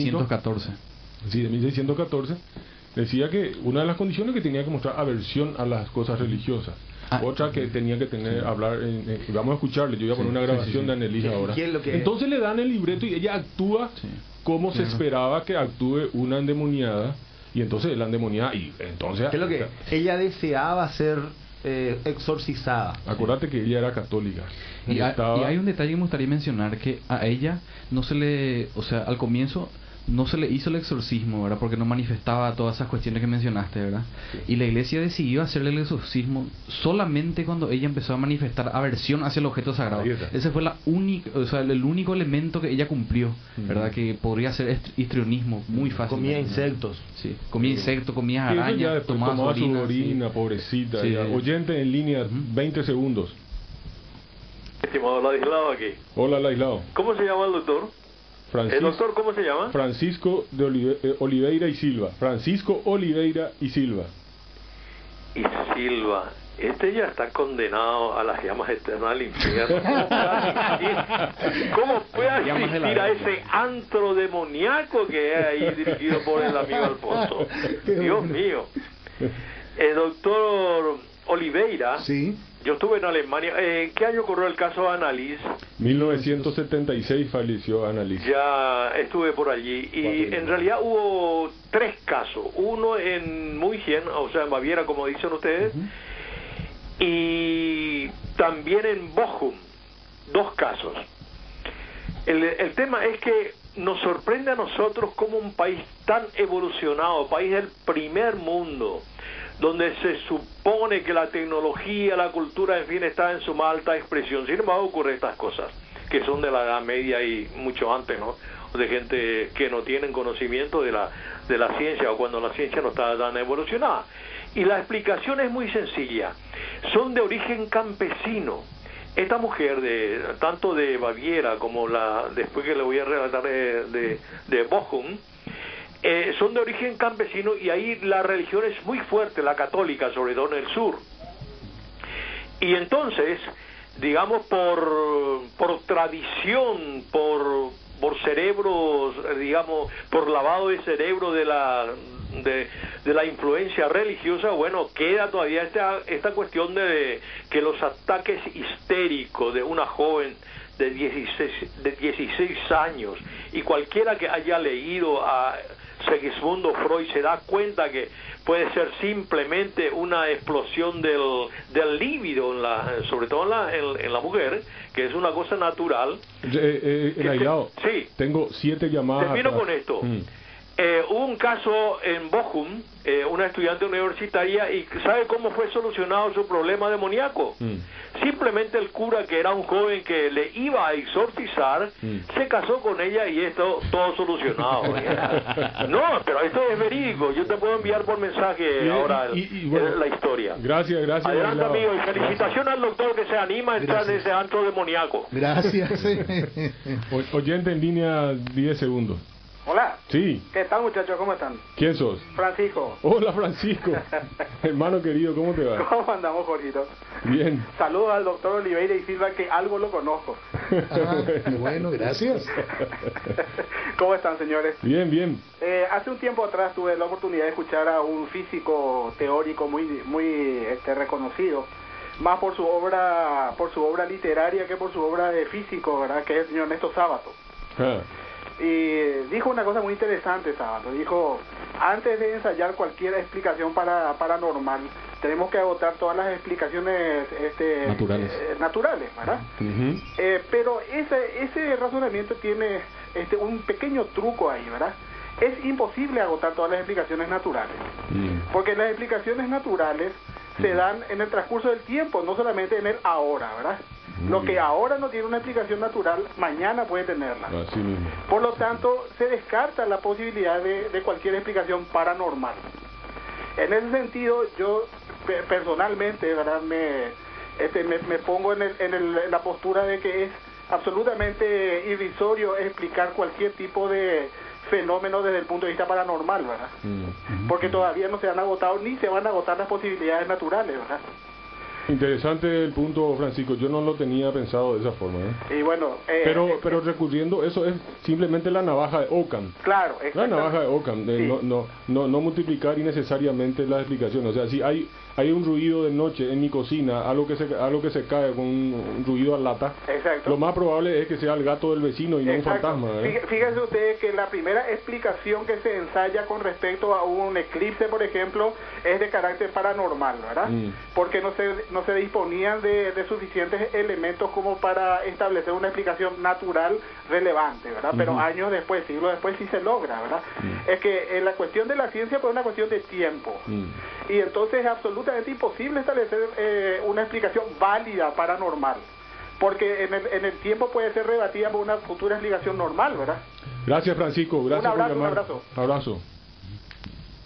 sí, de 1614, decía que una de las condiciones que tenía que mostrar aversión a las cosas religiosas. Ah. Otra que tenía que tener, hablar, vamos a escucharle, yo voy a poner una grabación de Annelise ahora. Entonces le dan el libreto y ella actúa como se esperaba que actúe una endemoniada y entonces la endemoniada y entonces... ¿Qué es lo que ella deseaba ser eh, exorcizada. Acuérdate que ella era católica. Y, y, hay un detalle que me gustaría mencionar, que a ella no se le, o sea, al comienzo no se le hizo el exorcismo, ¿verdad? Porque no manifestaba todas esas cuestiones que mencionaste, ¿verdad? Y la iglesia decidió hacerle el exorcismo solamente cuando ella empezó a manifestar aversión hacia el objeto sagrado. Ese fue la única, o sea, el único elemento que ella cumplió, ¿verdad? Que podría ser histrionismo muy fácil. Comía insectos. Sí, comía insectos, comía arañas, tomaba, su orina, pobrecita. Oyente en línea, 20 segundos. Estimado Ladislao aquí. Hola Ladislao. ¿Cómo se llama el doctor? ¿El doctor cómo se llama? Francisco de eh, Oliveira y Silva. Francisco Oliveira y Silva. Y Silva. Este ya está condenado a las llamas eternas del infierno. ¿Cómo puede asistir a ese antro demoníaco que es ahí dirigido por el amigo Alfonso? Dios mío. El doctor Oliveira. Sí. Yo estuve en Alemania. ¿En qué año ocurrió el caso Annalise? 1976 falleció Annalise. Ya estuve por allí. Y en realidad hubo tres casos. Uno en München, o sea, en Baviera, como dicen ustedes. Y también en Bochum. Dos casos. El, el tema es que nos sorprende a nosotros como un país tan evolucionado, país del primer mundo, donde se supone que la tecnología, la cultura, en fin, está en su más alta expresión. Sin embargo, ocurren estas cosas, que son de la Edad Media y mucho antes, ¿no? De gente que no tienen conocimiento de la, de la ciencia o cuando la ciencia no está tan evolucionada. Y la explicación es muy sencilla. Son de origen campesino. Esta mujer, de tanto de Baviera como la después que le voy a relatar de, de, de Bochum, eh, son de origen campesino y ahí la religión es muy fuerte, la católica, sobre todo en el sur. Y entonces, digamos, por, por tradición, por, por cerebros, digamos, por lavado de cerebro de la, de, la influencia religiosa, bueno, queda todavía esta, esta cuestión de que los ataques histéricos de una joven de 16, de 16 años y cualquiera que haya leído a Segismundo Freud se da cuenta que puede ser simplemente una explosión del, del líbido, en la, sobre todo en la, en, la mujer, que es una cosa natural. Eh, eh, sí. tengo siete llamadas. Termino con esto. Mm. Eh, hubo un caso en Bochum, eh, una estudiante universitaria, y ¿sabe cómo fue solucionado su problema demoníaco? Mm. Simplemente el cura, que era un joven que le iba a exorcizar, mm. se casó con ella y esto todo solucionado. no, pero esto es verídico. Yo te puedo enviar por mensaje ahora la historia. Gracias, gracias. Adelante, amigo. Y felicitación al doctor que se anima a entrar en ese antro demoníaco. Gracias. oyente en línea 10 segundos. Hola. Sí. ¿Qué tal, muchachos? ¿Cómo están? ¿Quién sos? Francisco. Hola, Francisco. Hermano querido, ¿cómo te va? ¿Cómo andamos, Jorgito? Bien. Saludos al doctor Oliveira y Silva, que algo lo conozco. Ah, bueno, gracias. ¿Cómo están, señores? Bien, bien. Eh, hace un tiempo atrás tuve la oportunidad de escuchar a un físico teórico muy, muy este, reconocido más por su obra por su obra literaria que por su obra de físico, ¿verdad? Que es el señor Néstor Sábato. Ah y dijo una cosa muy interesante, Sábado. Dijo, antes de ensayar cualquier explicación para, paranormal, tenemos que agotar todas las explicaciones este, naturales. Eh, naturales, ¿verdad? eh, pero ese, ese razonamiento tiene este, un pequeño truco ahí, ¿verdad? Es imposible agotar todas las explicaciones naturales, mm. porque las explicaciones naturales se dan en el transcurso del tiempo, no solamente en el ahora, ¿verdad? Lo que ahora no tiene una explicación natural, mañana puede tenerla. Por lo tanto, se descarta la posibilidad de, cualquier explicación paranormal. En ese sentido, yo personalmente, ¿verdad? Me, este, me, pongo en, en, la postura de que es absolutamente irrisorio explicar cualquier tipo de fenómeno desde el punto de vista paranormal, ¿verdad? Mm. Porque todavía no se han agotado ni se van a agotar las posibilidades naturales, ¿verdad? Interesante el punto, Francisco. Yo no lo tenía pensado de esa forma. ¿eh? Y bueno, eh, pero, eh, pero recurriendo, eso es simplemente la navaja de Ockham. Claro, La navaja de Ockham, de no, no, no, no multiplicar innecesariamente las explicaciones. O sea, si hay hay un ruido de noche en mi cocina, algo que se, algo que se cae con un, ruido a lata, Exacto. lo más probable es que sea el gato del vecino y no un fantasma. ¿eh? Fíjese usted que la primera explicación que se ensaya con respecto a un eclipse, por ejemplo, es de carácter paranormal, ¿verdad? Mm. Porque no se, no se disponían de, suficientes elementos como para establecer una explicación natural relevante, ¿verdad? Pero años después, siglos después sí se logra, ¿verdad? Mm. Es que en la cuestión de la ciencia pues es una cuestión de tiempo. Mm. Y entonces es absolutamente imposible establecer eh, una explicación válida paranormal. Porque en el, en el tiempo puede ser rebatida por una futura explicación normal, ¿verdad? Gracias, Francisco. Gracias un abrazo, Un abrazo. Abrazo.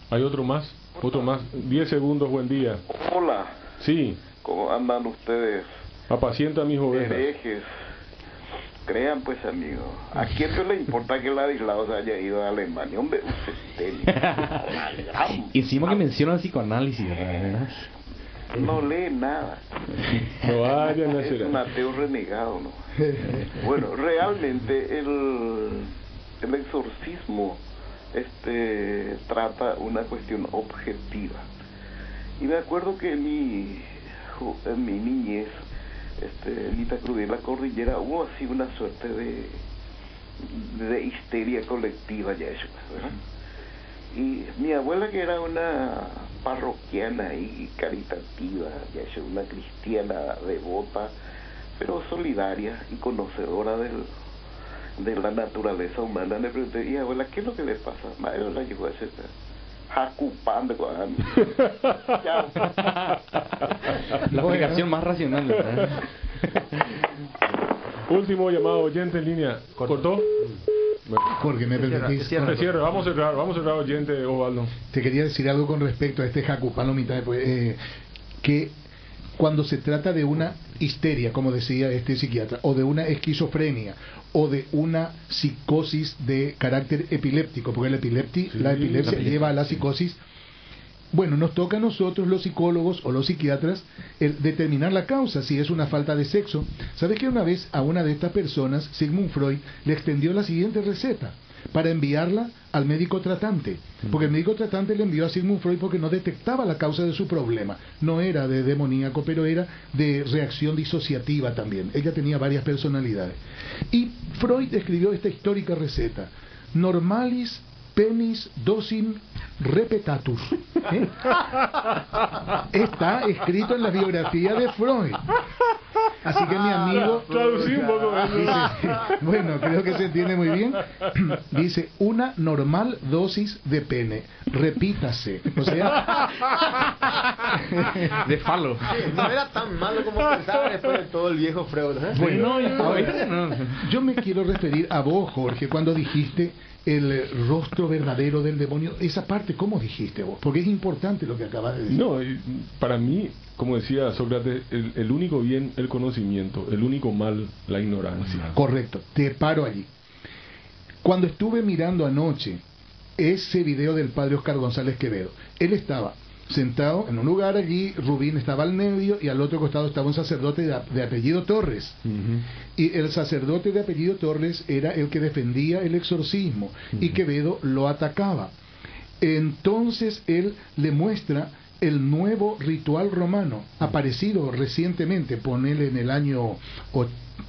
¿Hay otro más? Otro más. Diez segundos, buen día. Hola. Sí. ¿Cómo andan ustedes? Apacienta mis ovejas. Herejes. Crean pues amigos, ¿a quién no le importa que Ladislao se haya ido a Alemania? Hombre, usted Encima que menciona el psicoanálisis, ¿verdad? No lee nada. No Es un ateo renegado, ¿no? Bueno, realmente el, el exorcismo este trata una cuestión objetiva. Y me acuerdo que en mi, en mi niñez, este, en Itacruz de la cordillera, hubo así una suerte de, de histeria colectiva ya eso, ¿verdad? Y mi abuela que era una parroquiana y caritativa, ya eso, una cristiana devota, pero solidaria y conocedora del, de la naturaleza humana, le pregunté, y abuela, ¿qué es lo que le pasa? Madre la llegó a ese jacupando con La explicación más racional. Último llamado oyente en línea. ¿Cortó? Jorge, me permitís. Se cierra. Vamos a cerrar, vamos a cerrar oyente, Osvaldo. Te quería decir algo con respecto a este Jacupano mitad eh, que cuando se trata de una histeria, como decía este psiquiatra, o de una esquizofrenia, o de una psicosis de carácter epiléptico, porque la, epilepti, la epilepsia lleva a la psicosis. Bueno, nos toca a nosotros, los psicólogos o los psiquiatras, el determinar la causa, si es una falta de sexo. ¿Sabes que una vez a una de estas personas, Sigmund Freud, le extendió la siguiente receta? Para enviarla al médico tratante. Porque el médico tratante le envió a Sigmund Freud porque no detectaba la causa de su problema. No era de demoníaco, pero era de reacción disociativa también. Ella tenía varias personalidades. Y Freud escribió esta histórica receta. Normalis penis docin repetatus. ¿eh? Está escrito en la biografía de Freud. Así que mi amigo. Traducí un poco dice, bueno, creo que se entiende muy bien. Dice, una normal dosis de pene. Repítase. O sea. De falo. No era tan malo como pensaba después de todo el viejo Freud. ¿eh? Bueno, ahora, yo me quiero referir a vos, Jorge, cuando dijiste el rostro verdadero del demonio. Esa parte, ¿cómo dijiste vos? Porque es importante lo que acabas de decir. No, y para mí, como decía Sócrates, el, el único bien, el conocimiento, el único mal, la ignorancia. Correcto, te paro allí. Cuando estuve mirando anoche ese video del padre Oscar González Quevedo, él estaba sentado en un lugar allí, Rubín estaba al medio y al otro costado estaba un sacerdote de, de apellido Torres. Y el sacerdote de apellido Torres era el que defendía el exorcismo y Quevedo lo atacaba. Entonces él le muestra el nuevo ritual romano, aparecido recientemente, ponele en el año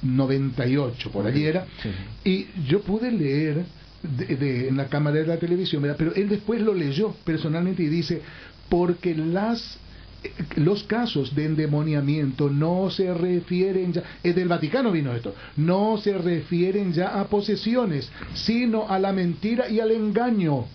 98, por allí era, y yo pude leer de, de, en la cámara de la televisión, ¿verdad? pero él después lo leyó personalmente y dice, porque las los casos de endemoniamiento no se refieren ya, es del Vaticano vino esto, no se refieren ya a posesiones, sino a la mentira y al engaño.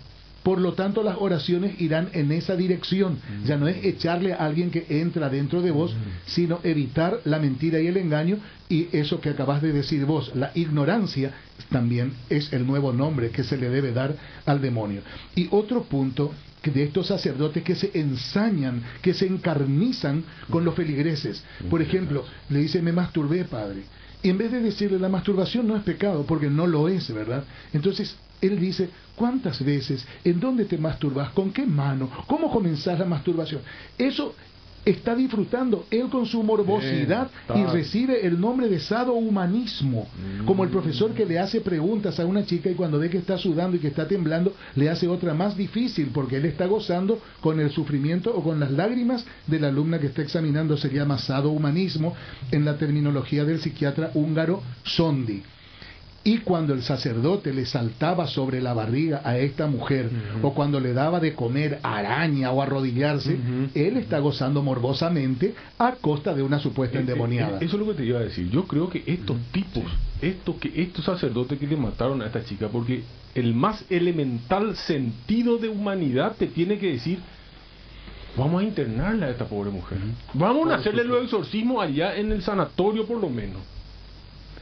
Por lo tanto, las oraciones irán en esa dirección. Ya no es echarle a alguien que entra dentro de vos, sino evitar la mentira y el engaño. Y eso que acabas de decir vos, la ignorancia, también es el nuevo nombre que se le debe dar al demonio. Y otro punto de estos sacerdotes que se ensañan, que se encarnizan con los feligreses. Por ejemplo, le dice, me masturbé, padre. Y en vez de decirle, la masturbación no es pecado, porque no lo es, ¿verdad? Entonces, él dice, ¿cuántas veces? ¿En dónde te masturbas? ¿Con qué mano? ¿Cómo comenzás la masturbación? Eso está disfrutando él con su morbosidad y recibe el nombre de sadohumanismo, como el profesor que le hace preguntas a una chica y cuando ve que está sudando y que está temblando, le hace otra más difícil porque él está gozando con el sufrimiento o con las lágrimas de la alumna que está examinando, se llama sadohumanismo en la terminología del psiquiatra húngaro Sondi. Y cuando el sacerdote le saltaba sobre la barriga a esta mujer, o cuando le daba de comer araña o arrodillarse, él está gozando morbosamente a costa de una supuesta endemoniada. Eso es lo que te iba a decir. Yo creo que estos tipos, estos, que, estos sacerdotes que le mataron a esta chica, porque el más elemental sentido de humanidad te tiene que decir, vamos a internarla a esta pobre mujer. Vamos a hacerle los exorcismos allá en el sanatorio por lo menos.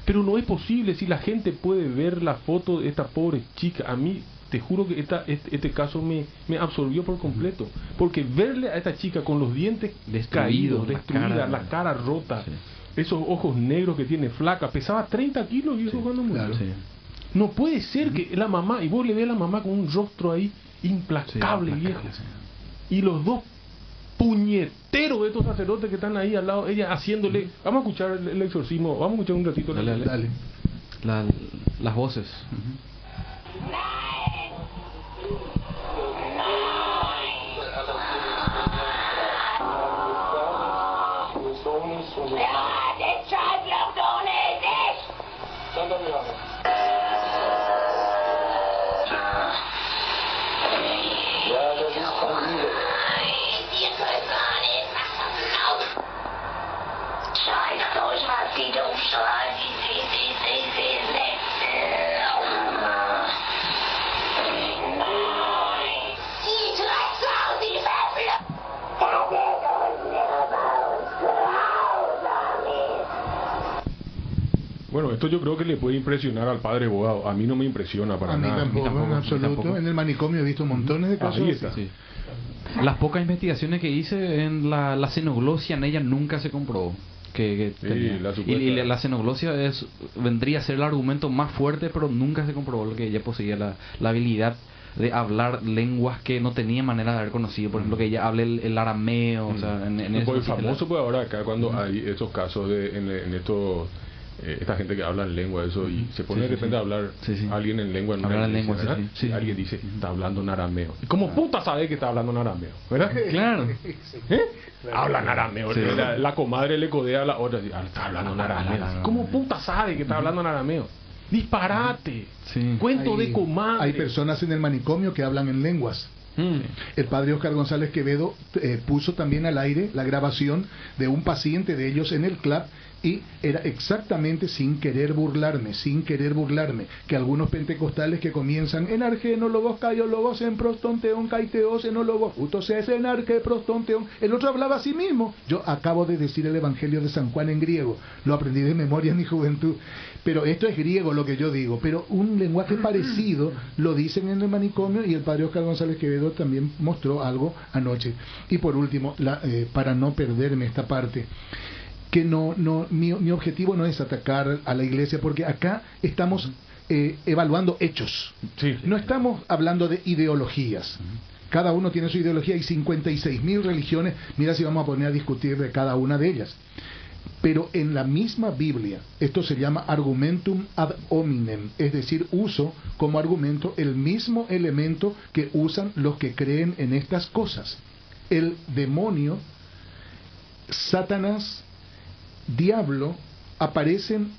Pero no es posible si la gente puede ver la foto de esta pobre chica. A mí, te juro que esta, este, este, caso me, me absorbió por completo. Porque verle a esta chica con los dientes caídos, destruida, la cara rota, esos ojos negros que tiene flaca, pesaba 30 kilos y eso cuando murió. No puede ser que la mamá, y vos le ves a la mamá con un rostro ahí implacable, viejo. Y los dos puñeteros de estos sacerdotes que están ahí al lado, ella haciéndole. Vamos a escuchar el, exorcismo, vamos a escuchar un ratito. Dale, dale. las voces. Bueno, esto yo creo que le puede impresionar al padre abogado. A mí no me impresiona para nada. a mí tampoco, en absoluto. En el manicomio he visto montones de casos. Las pocas investigaciones que hice en la, la xenoglosia en ella nunca se comprobó. Que, y, la xenoglosia es, vendría a ser el argumento más fuerte, pero nunca se comprobó que ella poseía la, la habilidad de hablar lenguas que no tenía manera de haber conocido. Por ejemplo, que ella hable el, arameo. O sea, en, en pues famoso, pues ahora acá, cuando hay esos casos de, en, en estos eh, esta gente que habla en lengua, eso, y se pone de repente a hablar alguien en lengua en una lengua, alguien dice, está hablando en arameo. ¿Y cómo puta sabe que está hablando en arameo? ¿Verdad? Claro. ¿Eh? Habla en arameo. La, comadre le codea a la otra, está hablando en arameo. ¿Cómo puta sabe que está hablando en arameo? Disparate. Cuento de comadre. Hay personas en el manicomio que hablan en lenguas. Mm. El padre Oscar González Quevedo eh, puso también al aire la grabación de un paciente de ellos en el club y era exactamente sin querer burlarme, sin querer burlarme, que algunos pentecostales que comienzan en argenólogos, caiólogos, en prostonteón, caiteos, enólogos, es en arque, prostonteón, el otro hablaba a sí mismo. Yo acabo de decir el Evangelio de San Juan en griego, lo aprendí de memoria en mi juventud, pero esto es griego lo que yo digo, pero un lenguaje parecido lo dicen en el manicomio y el padre Oscar González Quevedo también mostró algo anoche. Y por último, la, eh, para no perderme esta parte, que no, no mi, mi, objetivo no es atacar a la iglesia, porque acá estamos eh, evaluando hechos. No estamos hablando de ideologías. Cada uno tiene su ideología y 56 mil religiones. Mira si vamos a poner a discutir de cada una de ellas. Pero en la misma Biblia, esto se llama argumentum ad hominem, es decir, uso como argumento el mismo elemento que usan los que creen en estas cosas. El demonio, Satanás, diablo aparecen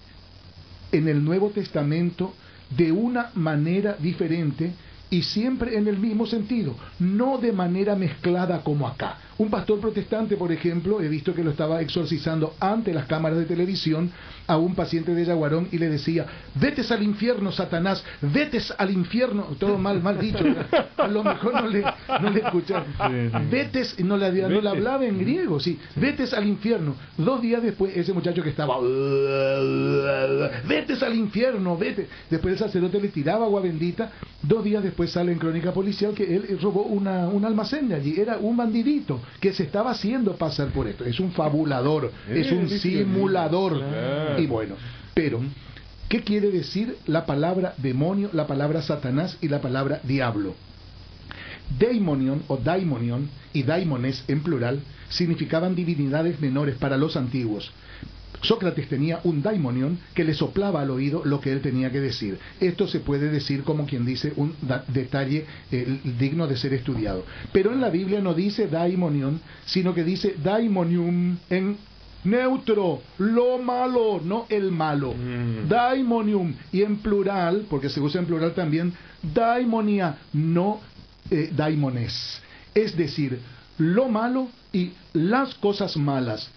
en el Nuevo Testamento de una manera diferente y siempre en el mismo sentido, no de manera mezclada como acá. Un pastor protestante, por ejemplo, he visto que lo estaba exorcizando ante las cámaras de televisión a un paciente de Yaguarón y le decía, vetes al infierno, Satanás, vetes al infierno, todo mal, mal dicho, a lo mejor no le, no le escucharon, vetes, no le, no le hablaba en griego, sí, vetes al infierno. Dos días después, ese muchacho que estaba, vetes al infierno, vete. Después el sacerdote le tiraba agua bendita, dos días después sale en crónica policial que él robó una, un almacén de allí, era un bandidito que se estaba haciendo pasar por esto. Es un fabulador, es un simulador. Y bueno, pero, ¿qué quiere decir la palabra demonio, la palabra Satanás y la palabra diablo? Daimonion o daimonion y daimones en plural significaban divinidades menores para los antiguos. Sócrates tenía un daimonion que le soplaba al oído lo que él tenía que decir. Esto se puede decir como quien dice un detalle eh, digno de ser estudiado. Pero en la Biblia no dice daimonion, sino que dice daimonium en neutro, lo malo, no el malo. Mm. Daimonium y en plural, porque se usa en plural también, daimonia, no eh, daimones. Es decir, lo malo y las cosas malas.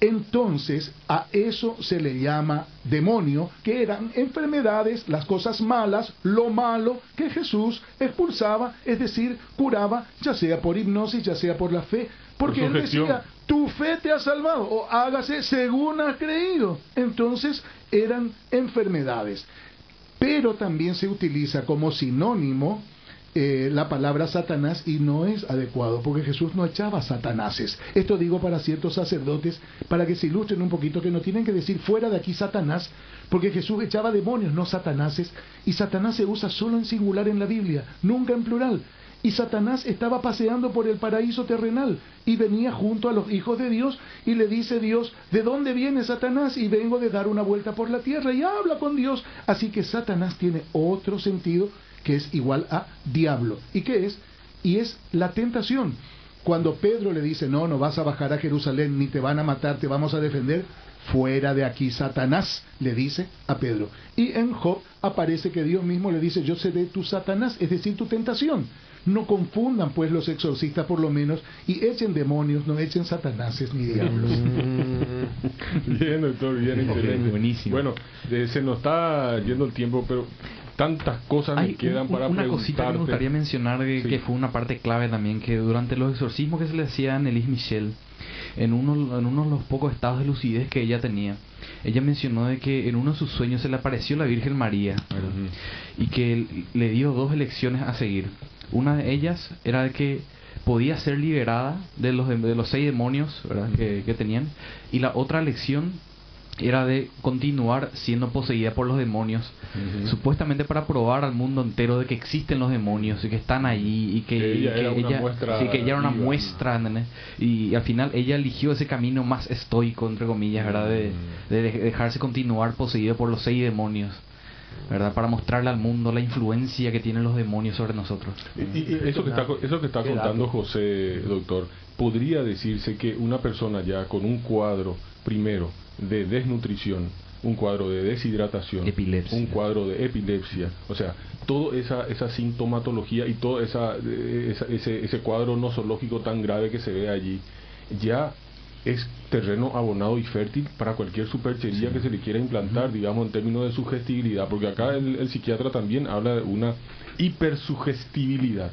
Entonces a eso se le llama demonio, que eran enfermedades, las cosas malas, lo malo que Jesús expulsaba, es decir, curaba, ya sea por hipnosis, ya sea por la fe, porque él decía, tu fe te ha salvado, o hágase según has creído. Entonces eran enfermedades. Pero también se utiliza como sinónimo eh, la palabra Satanás y no es adecuado, porque Jesús no echaba Satanáses. Esto digo para ciertos sacerdotes, para que se ilustren un poquito, que no tienen que decir fuera de aquí Satanás, porque Jesús echaba demonios, no Satanáses, y Satanás se usa solo en singular en la Biblia, nunca en plural. Y Satanás estaba paseando por el paraíso terrenal y venía junto a los hijos de Dios y le dice Dios, ¿de dónde viene Satanás? Y vengo de dar una vuelta por la tierra y habla con Dios. Así que Satanás tiene otro sentido que es igual a diablo. ¿Y qué es? Y es la tentación. Cuando Pedro le dice, no, no vas a bajar a Jerusalén, ni te van a matar, te vamos a defender, fuera de aquí Satanás, le dice a Pedro. Y en Job aparece que Dios mismo le dice, yo seré tu Satanás, es decir, tu tentación. No confundan pues los exorcistas por lo menos y echen demonios, no echen satanáses ni diablos. bien, doctor, bien, excelente. Buenísimo. Bueno, se nos está yendo el tiempo, pero tantas cosas me quedan para una cosita que me gustaría mencionar que, fue una parte clave también que durante los exorcismos que se le hacía a Nelly Michel en uno, en uno de los pocos estados de lucidez que ella tenía ella mencionó de que en uno de sus sueños se le apareció la Virgen María y que le dio dos elecciones a seguir. Una de ellas era de que podía ser liberada de los, de los seis demonios Que, que, tenían. Y la otra lección era de continuar siendo poseída por los demonios, supuestamente para probar al mundo entero de que existen los demonios y que están ahí y que, ella, era una muestra sí, que ella era una muestra y al final ella eligió ese camino más estoico entre comillas, ¿verdad? De, de dejarse continuar poseída por los seis demonios. ¿verdad? Para mostrarle al mundo la influencia que tienen los demonios sobre nosotros. Y, eso que está, eso que está contando José, doctor, podría decirse que una persona ya con un cuadro, primero, de desnutrición, un cuadro de deshidratación, un cuadro de epilepsia, o sea, toda esa, esa sintomatología y todo esa, ese, ese cuadro nosológico tan grave que se ve allí, ya es terreno abonado y fértil para cualquier superchería que se le quiera implantar, digamos, en términos de sugestibilidad, porque acá el, psiquiatra también habla de una hipersugestibilidad.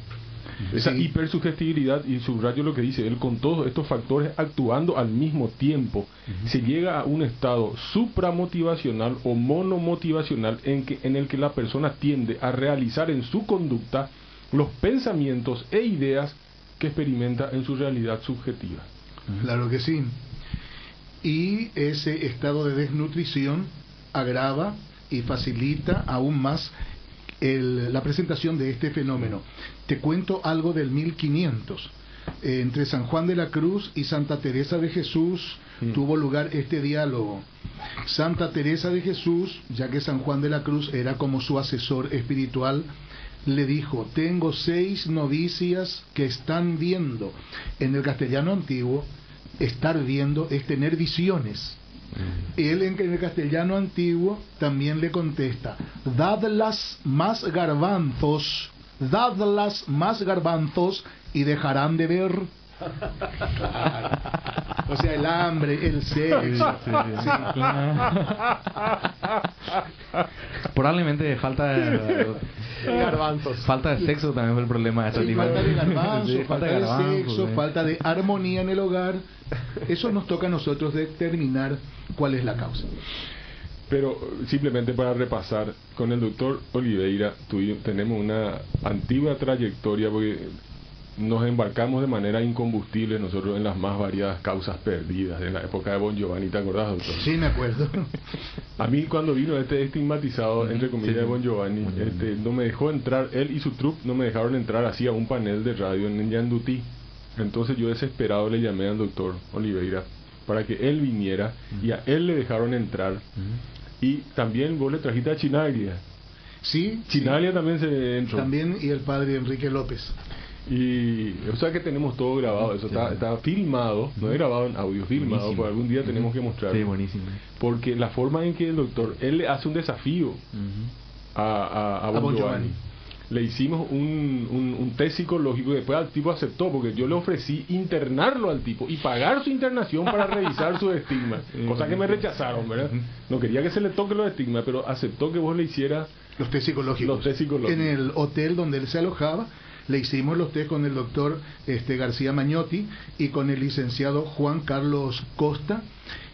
Esa hipersugestibilidad, y subrayo lo que dice él, con todos estos factores actuando al mismo tiempo, se llega a un estado supramotivacional o monomotivacional en, que, en el que la persona tiende a realizar en su conducta los pensamientos e ideas que experimenta en su realidad subjetiva. Claro que sí. Y ese estado de desnutrición agrava y facilita aún más la presentación de este fenómeno. Te cuento algo del 1500. entre San Juan de la Cruz y Santa Teresa de Jesús mm. tuvo lugar este diálogo. Santa Teresa de Jesús, ya que San Juan de la Cruz era como su asesor espiritual, le dijo, tengo seis novicias que están viendo. En el castellano antiguo, estar viendo es tener visiones. Él en el castellano antiguo también le contesta, dadlas más garbanzos, dadlas más garbanzos y dejarán de ver. O sea, el hambre, el sexo. Probablemente falta de, Falta de sexo también fue el problema de Falta de garbanzo, falta, de, sexo, falta de armonía en el hogar. Eso nos toca a nosotros determinar cuál es la causa. Pero simplemente para repasar, con el doctor Oliveira tenemos una antigua trayectoria, porque nos embarcamos de manera incombustible nosotros en las más variadas causas perdidas de la época de Bon Giovanni, ¿te acordás, doctor? Sí, me acuerdo. A mí cuando vino este estigmatizado, entre comillas, de Bon Giovanni, este, no me dejó entrar, él y su trupe no me dejaron entrar así a un panel de radio en Yandutí. Entonces yo desesperado le llamé al doctor Oliveira para que él viniera y a él le dejaron entrar. Y también vos le trajiste a Chinaglia. Sí. Chinaglia también se entró. También y el padre Enrique López. Y, o sea que tenemos todo grabado, eso está, filmado, no he grabado en audio, filmado, por algún día tenemos que mostrarlo. Sí, buenísimo. Porque la forma en que el doctor, él le hace un desafío a, a, a, bon Giovanni. Le hicimos un, un, test psicológico y después al tipo aceptó, porque yo le ofrecí internarlo al tipo y pagar su internación para revisar su estigma. Cosa que me rechazaron, ¿verdad? No quería que se le toque los estigmas, pero aceptó que vos le hicieras los test psicológicos. Los test psicológicos. En el hotel donde él se alojaba le hicimos los test con el doctor este, García Mañotti y con el licenciado Juan Carlos Costa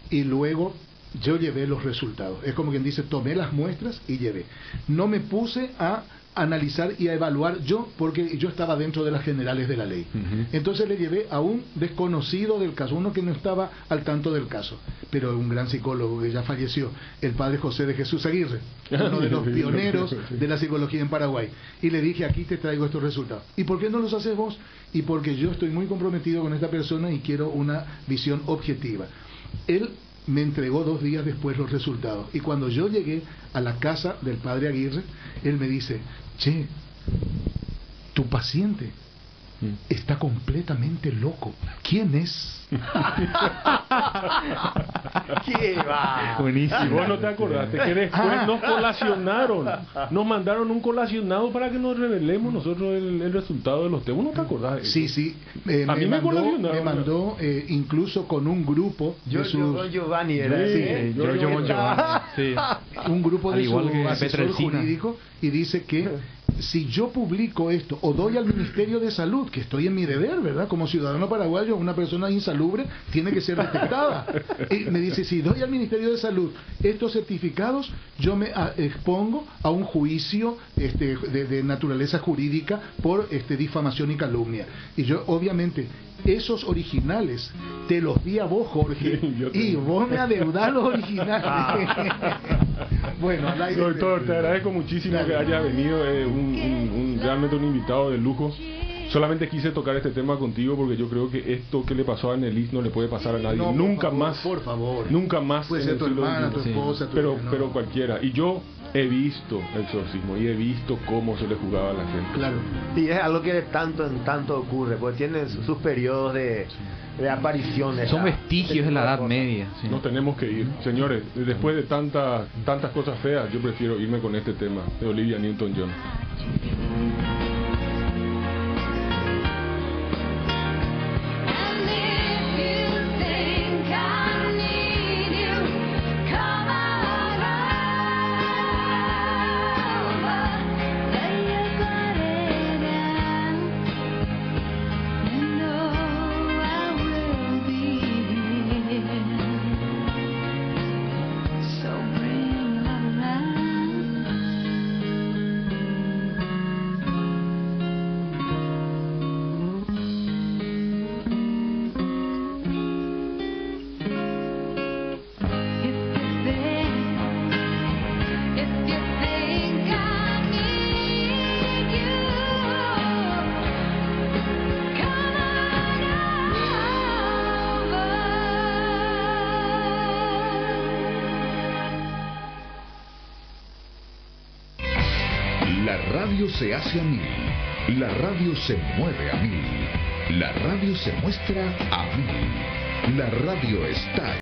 y luego yo llevé los resultados. Es como quien dice, tomé las muestras y llevé. No me puse a analizar y a evaluar yo, porque yo estaba dentro de las generales de la ley. Entonces le llevé a un desconocido del caso, uno que no estaba al tanto del caso, pero un gran psicólogo que ya falleció, el padre José de Jesús Aguirre, uno de los pioneros de la psicología en Paraguay. Y le dije, aquí te traigo estos resultados. ¿Y por qué no los haces vos? Y porque yo estoy muy comprometido con esta persona y quiero una visión objetiva. Él me entregó dos días después los resultados. Y cuando yo llegué a la casa del padre Aguirre, él me dice, che, tu paciente. Está completamente loco. ¿Quién es? ¿Qué va? Buenísimo. Vos no te acordaste que después ah. nos colacionaron. Nos mandaron un colacionado para que nos revelemos nosotros el, resultado de los temas. ¿No te acordás? Sí, sí. Eh, a me, mí me mandó, me mandó eh, incluso con un grupo. Yo, yo Giovanni era. Sí, yo, yo, Giovanni. Sí. Un grupo de igual su asesor jurídico y dice que si yo publico esto o doy al Ministerio de Salud, que estoy en mi deber, ¿verdad? Como ciudadano paraguayo, una persona insalubre tiene que ser detectada. Y me dice, si doy al Ministerio de Salud estos certificados, yo me ah, expongo a un juicio este, de, naturaleza jurídica por este, difamación y calumnia. Y yo, obviamente, esos originales te los di a vos, Jorge, y vos me adeudás los originales. Bueno, Doctor, te agradezco muchísimo que haya venido, eh, un, realmente un invitado de lujo. Solamente quise tocar este tema contigo porque yo creo que esto que le pasó a Nelis no le puede pasar a nadie. nunca más. Por favor. Nunca más. Puede ser tu hermana, tu esposa, tu pero, pero cualquiera. Y yo he visto el exorcismo y he visto cómo se le jugaba a la gente. Claro. Y es algo que de tanto en tanto ocurre, porque tiene sus periodos de, de apariciones. Son vestigios de la Edad Media. No tenemos que ir. Señores, después de tantas tantas cosas feas, yo prefiero irme con este tema de Olivia Newton-John. Se hace a mí, La radio se mueve a mí, La radio se muestra a mí, La radio está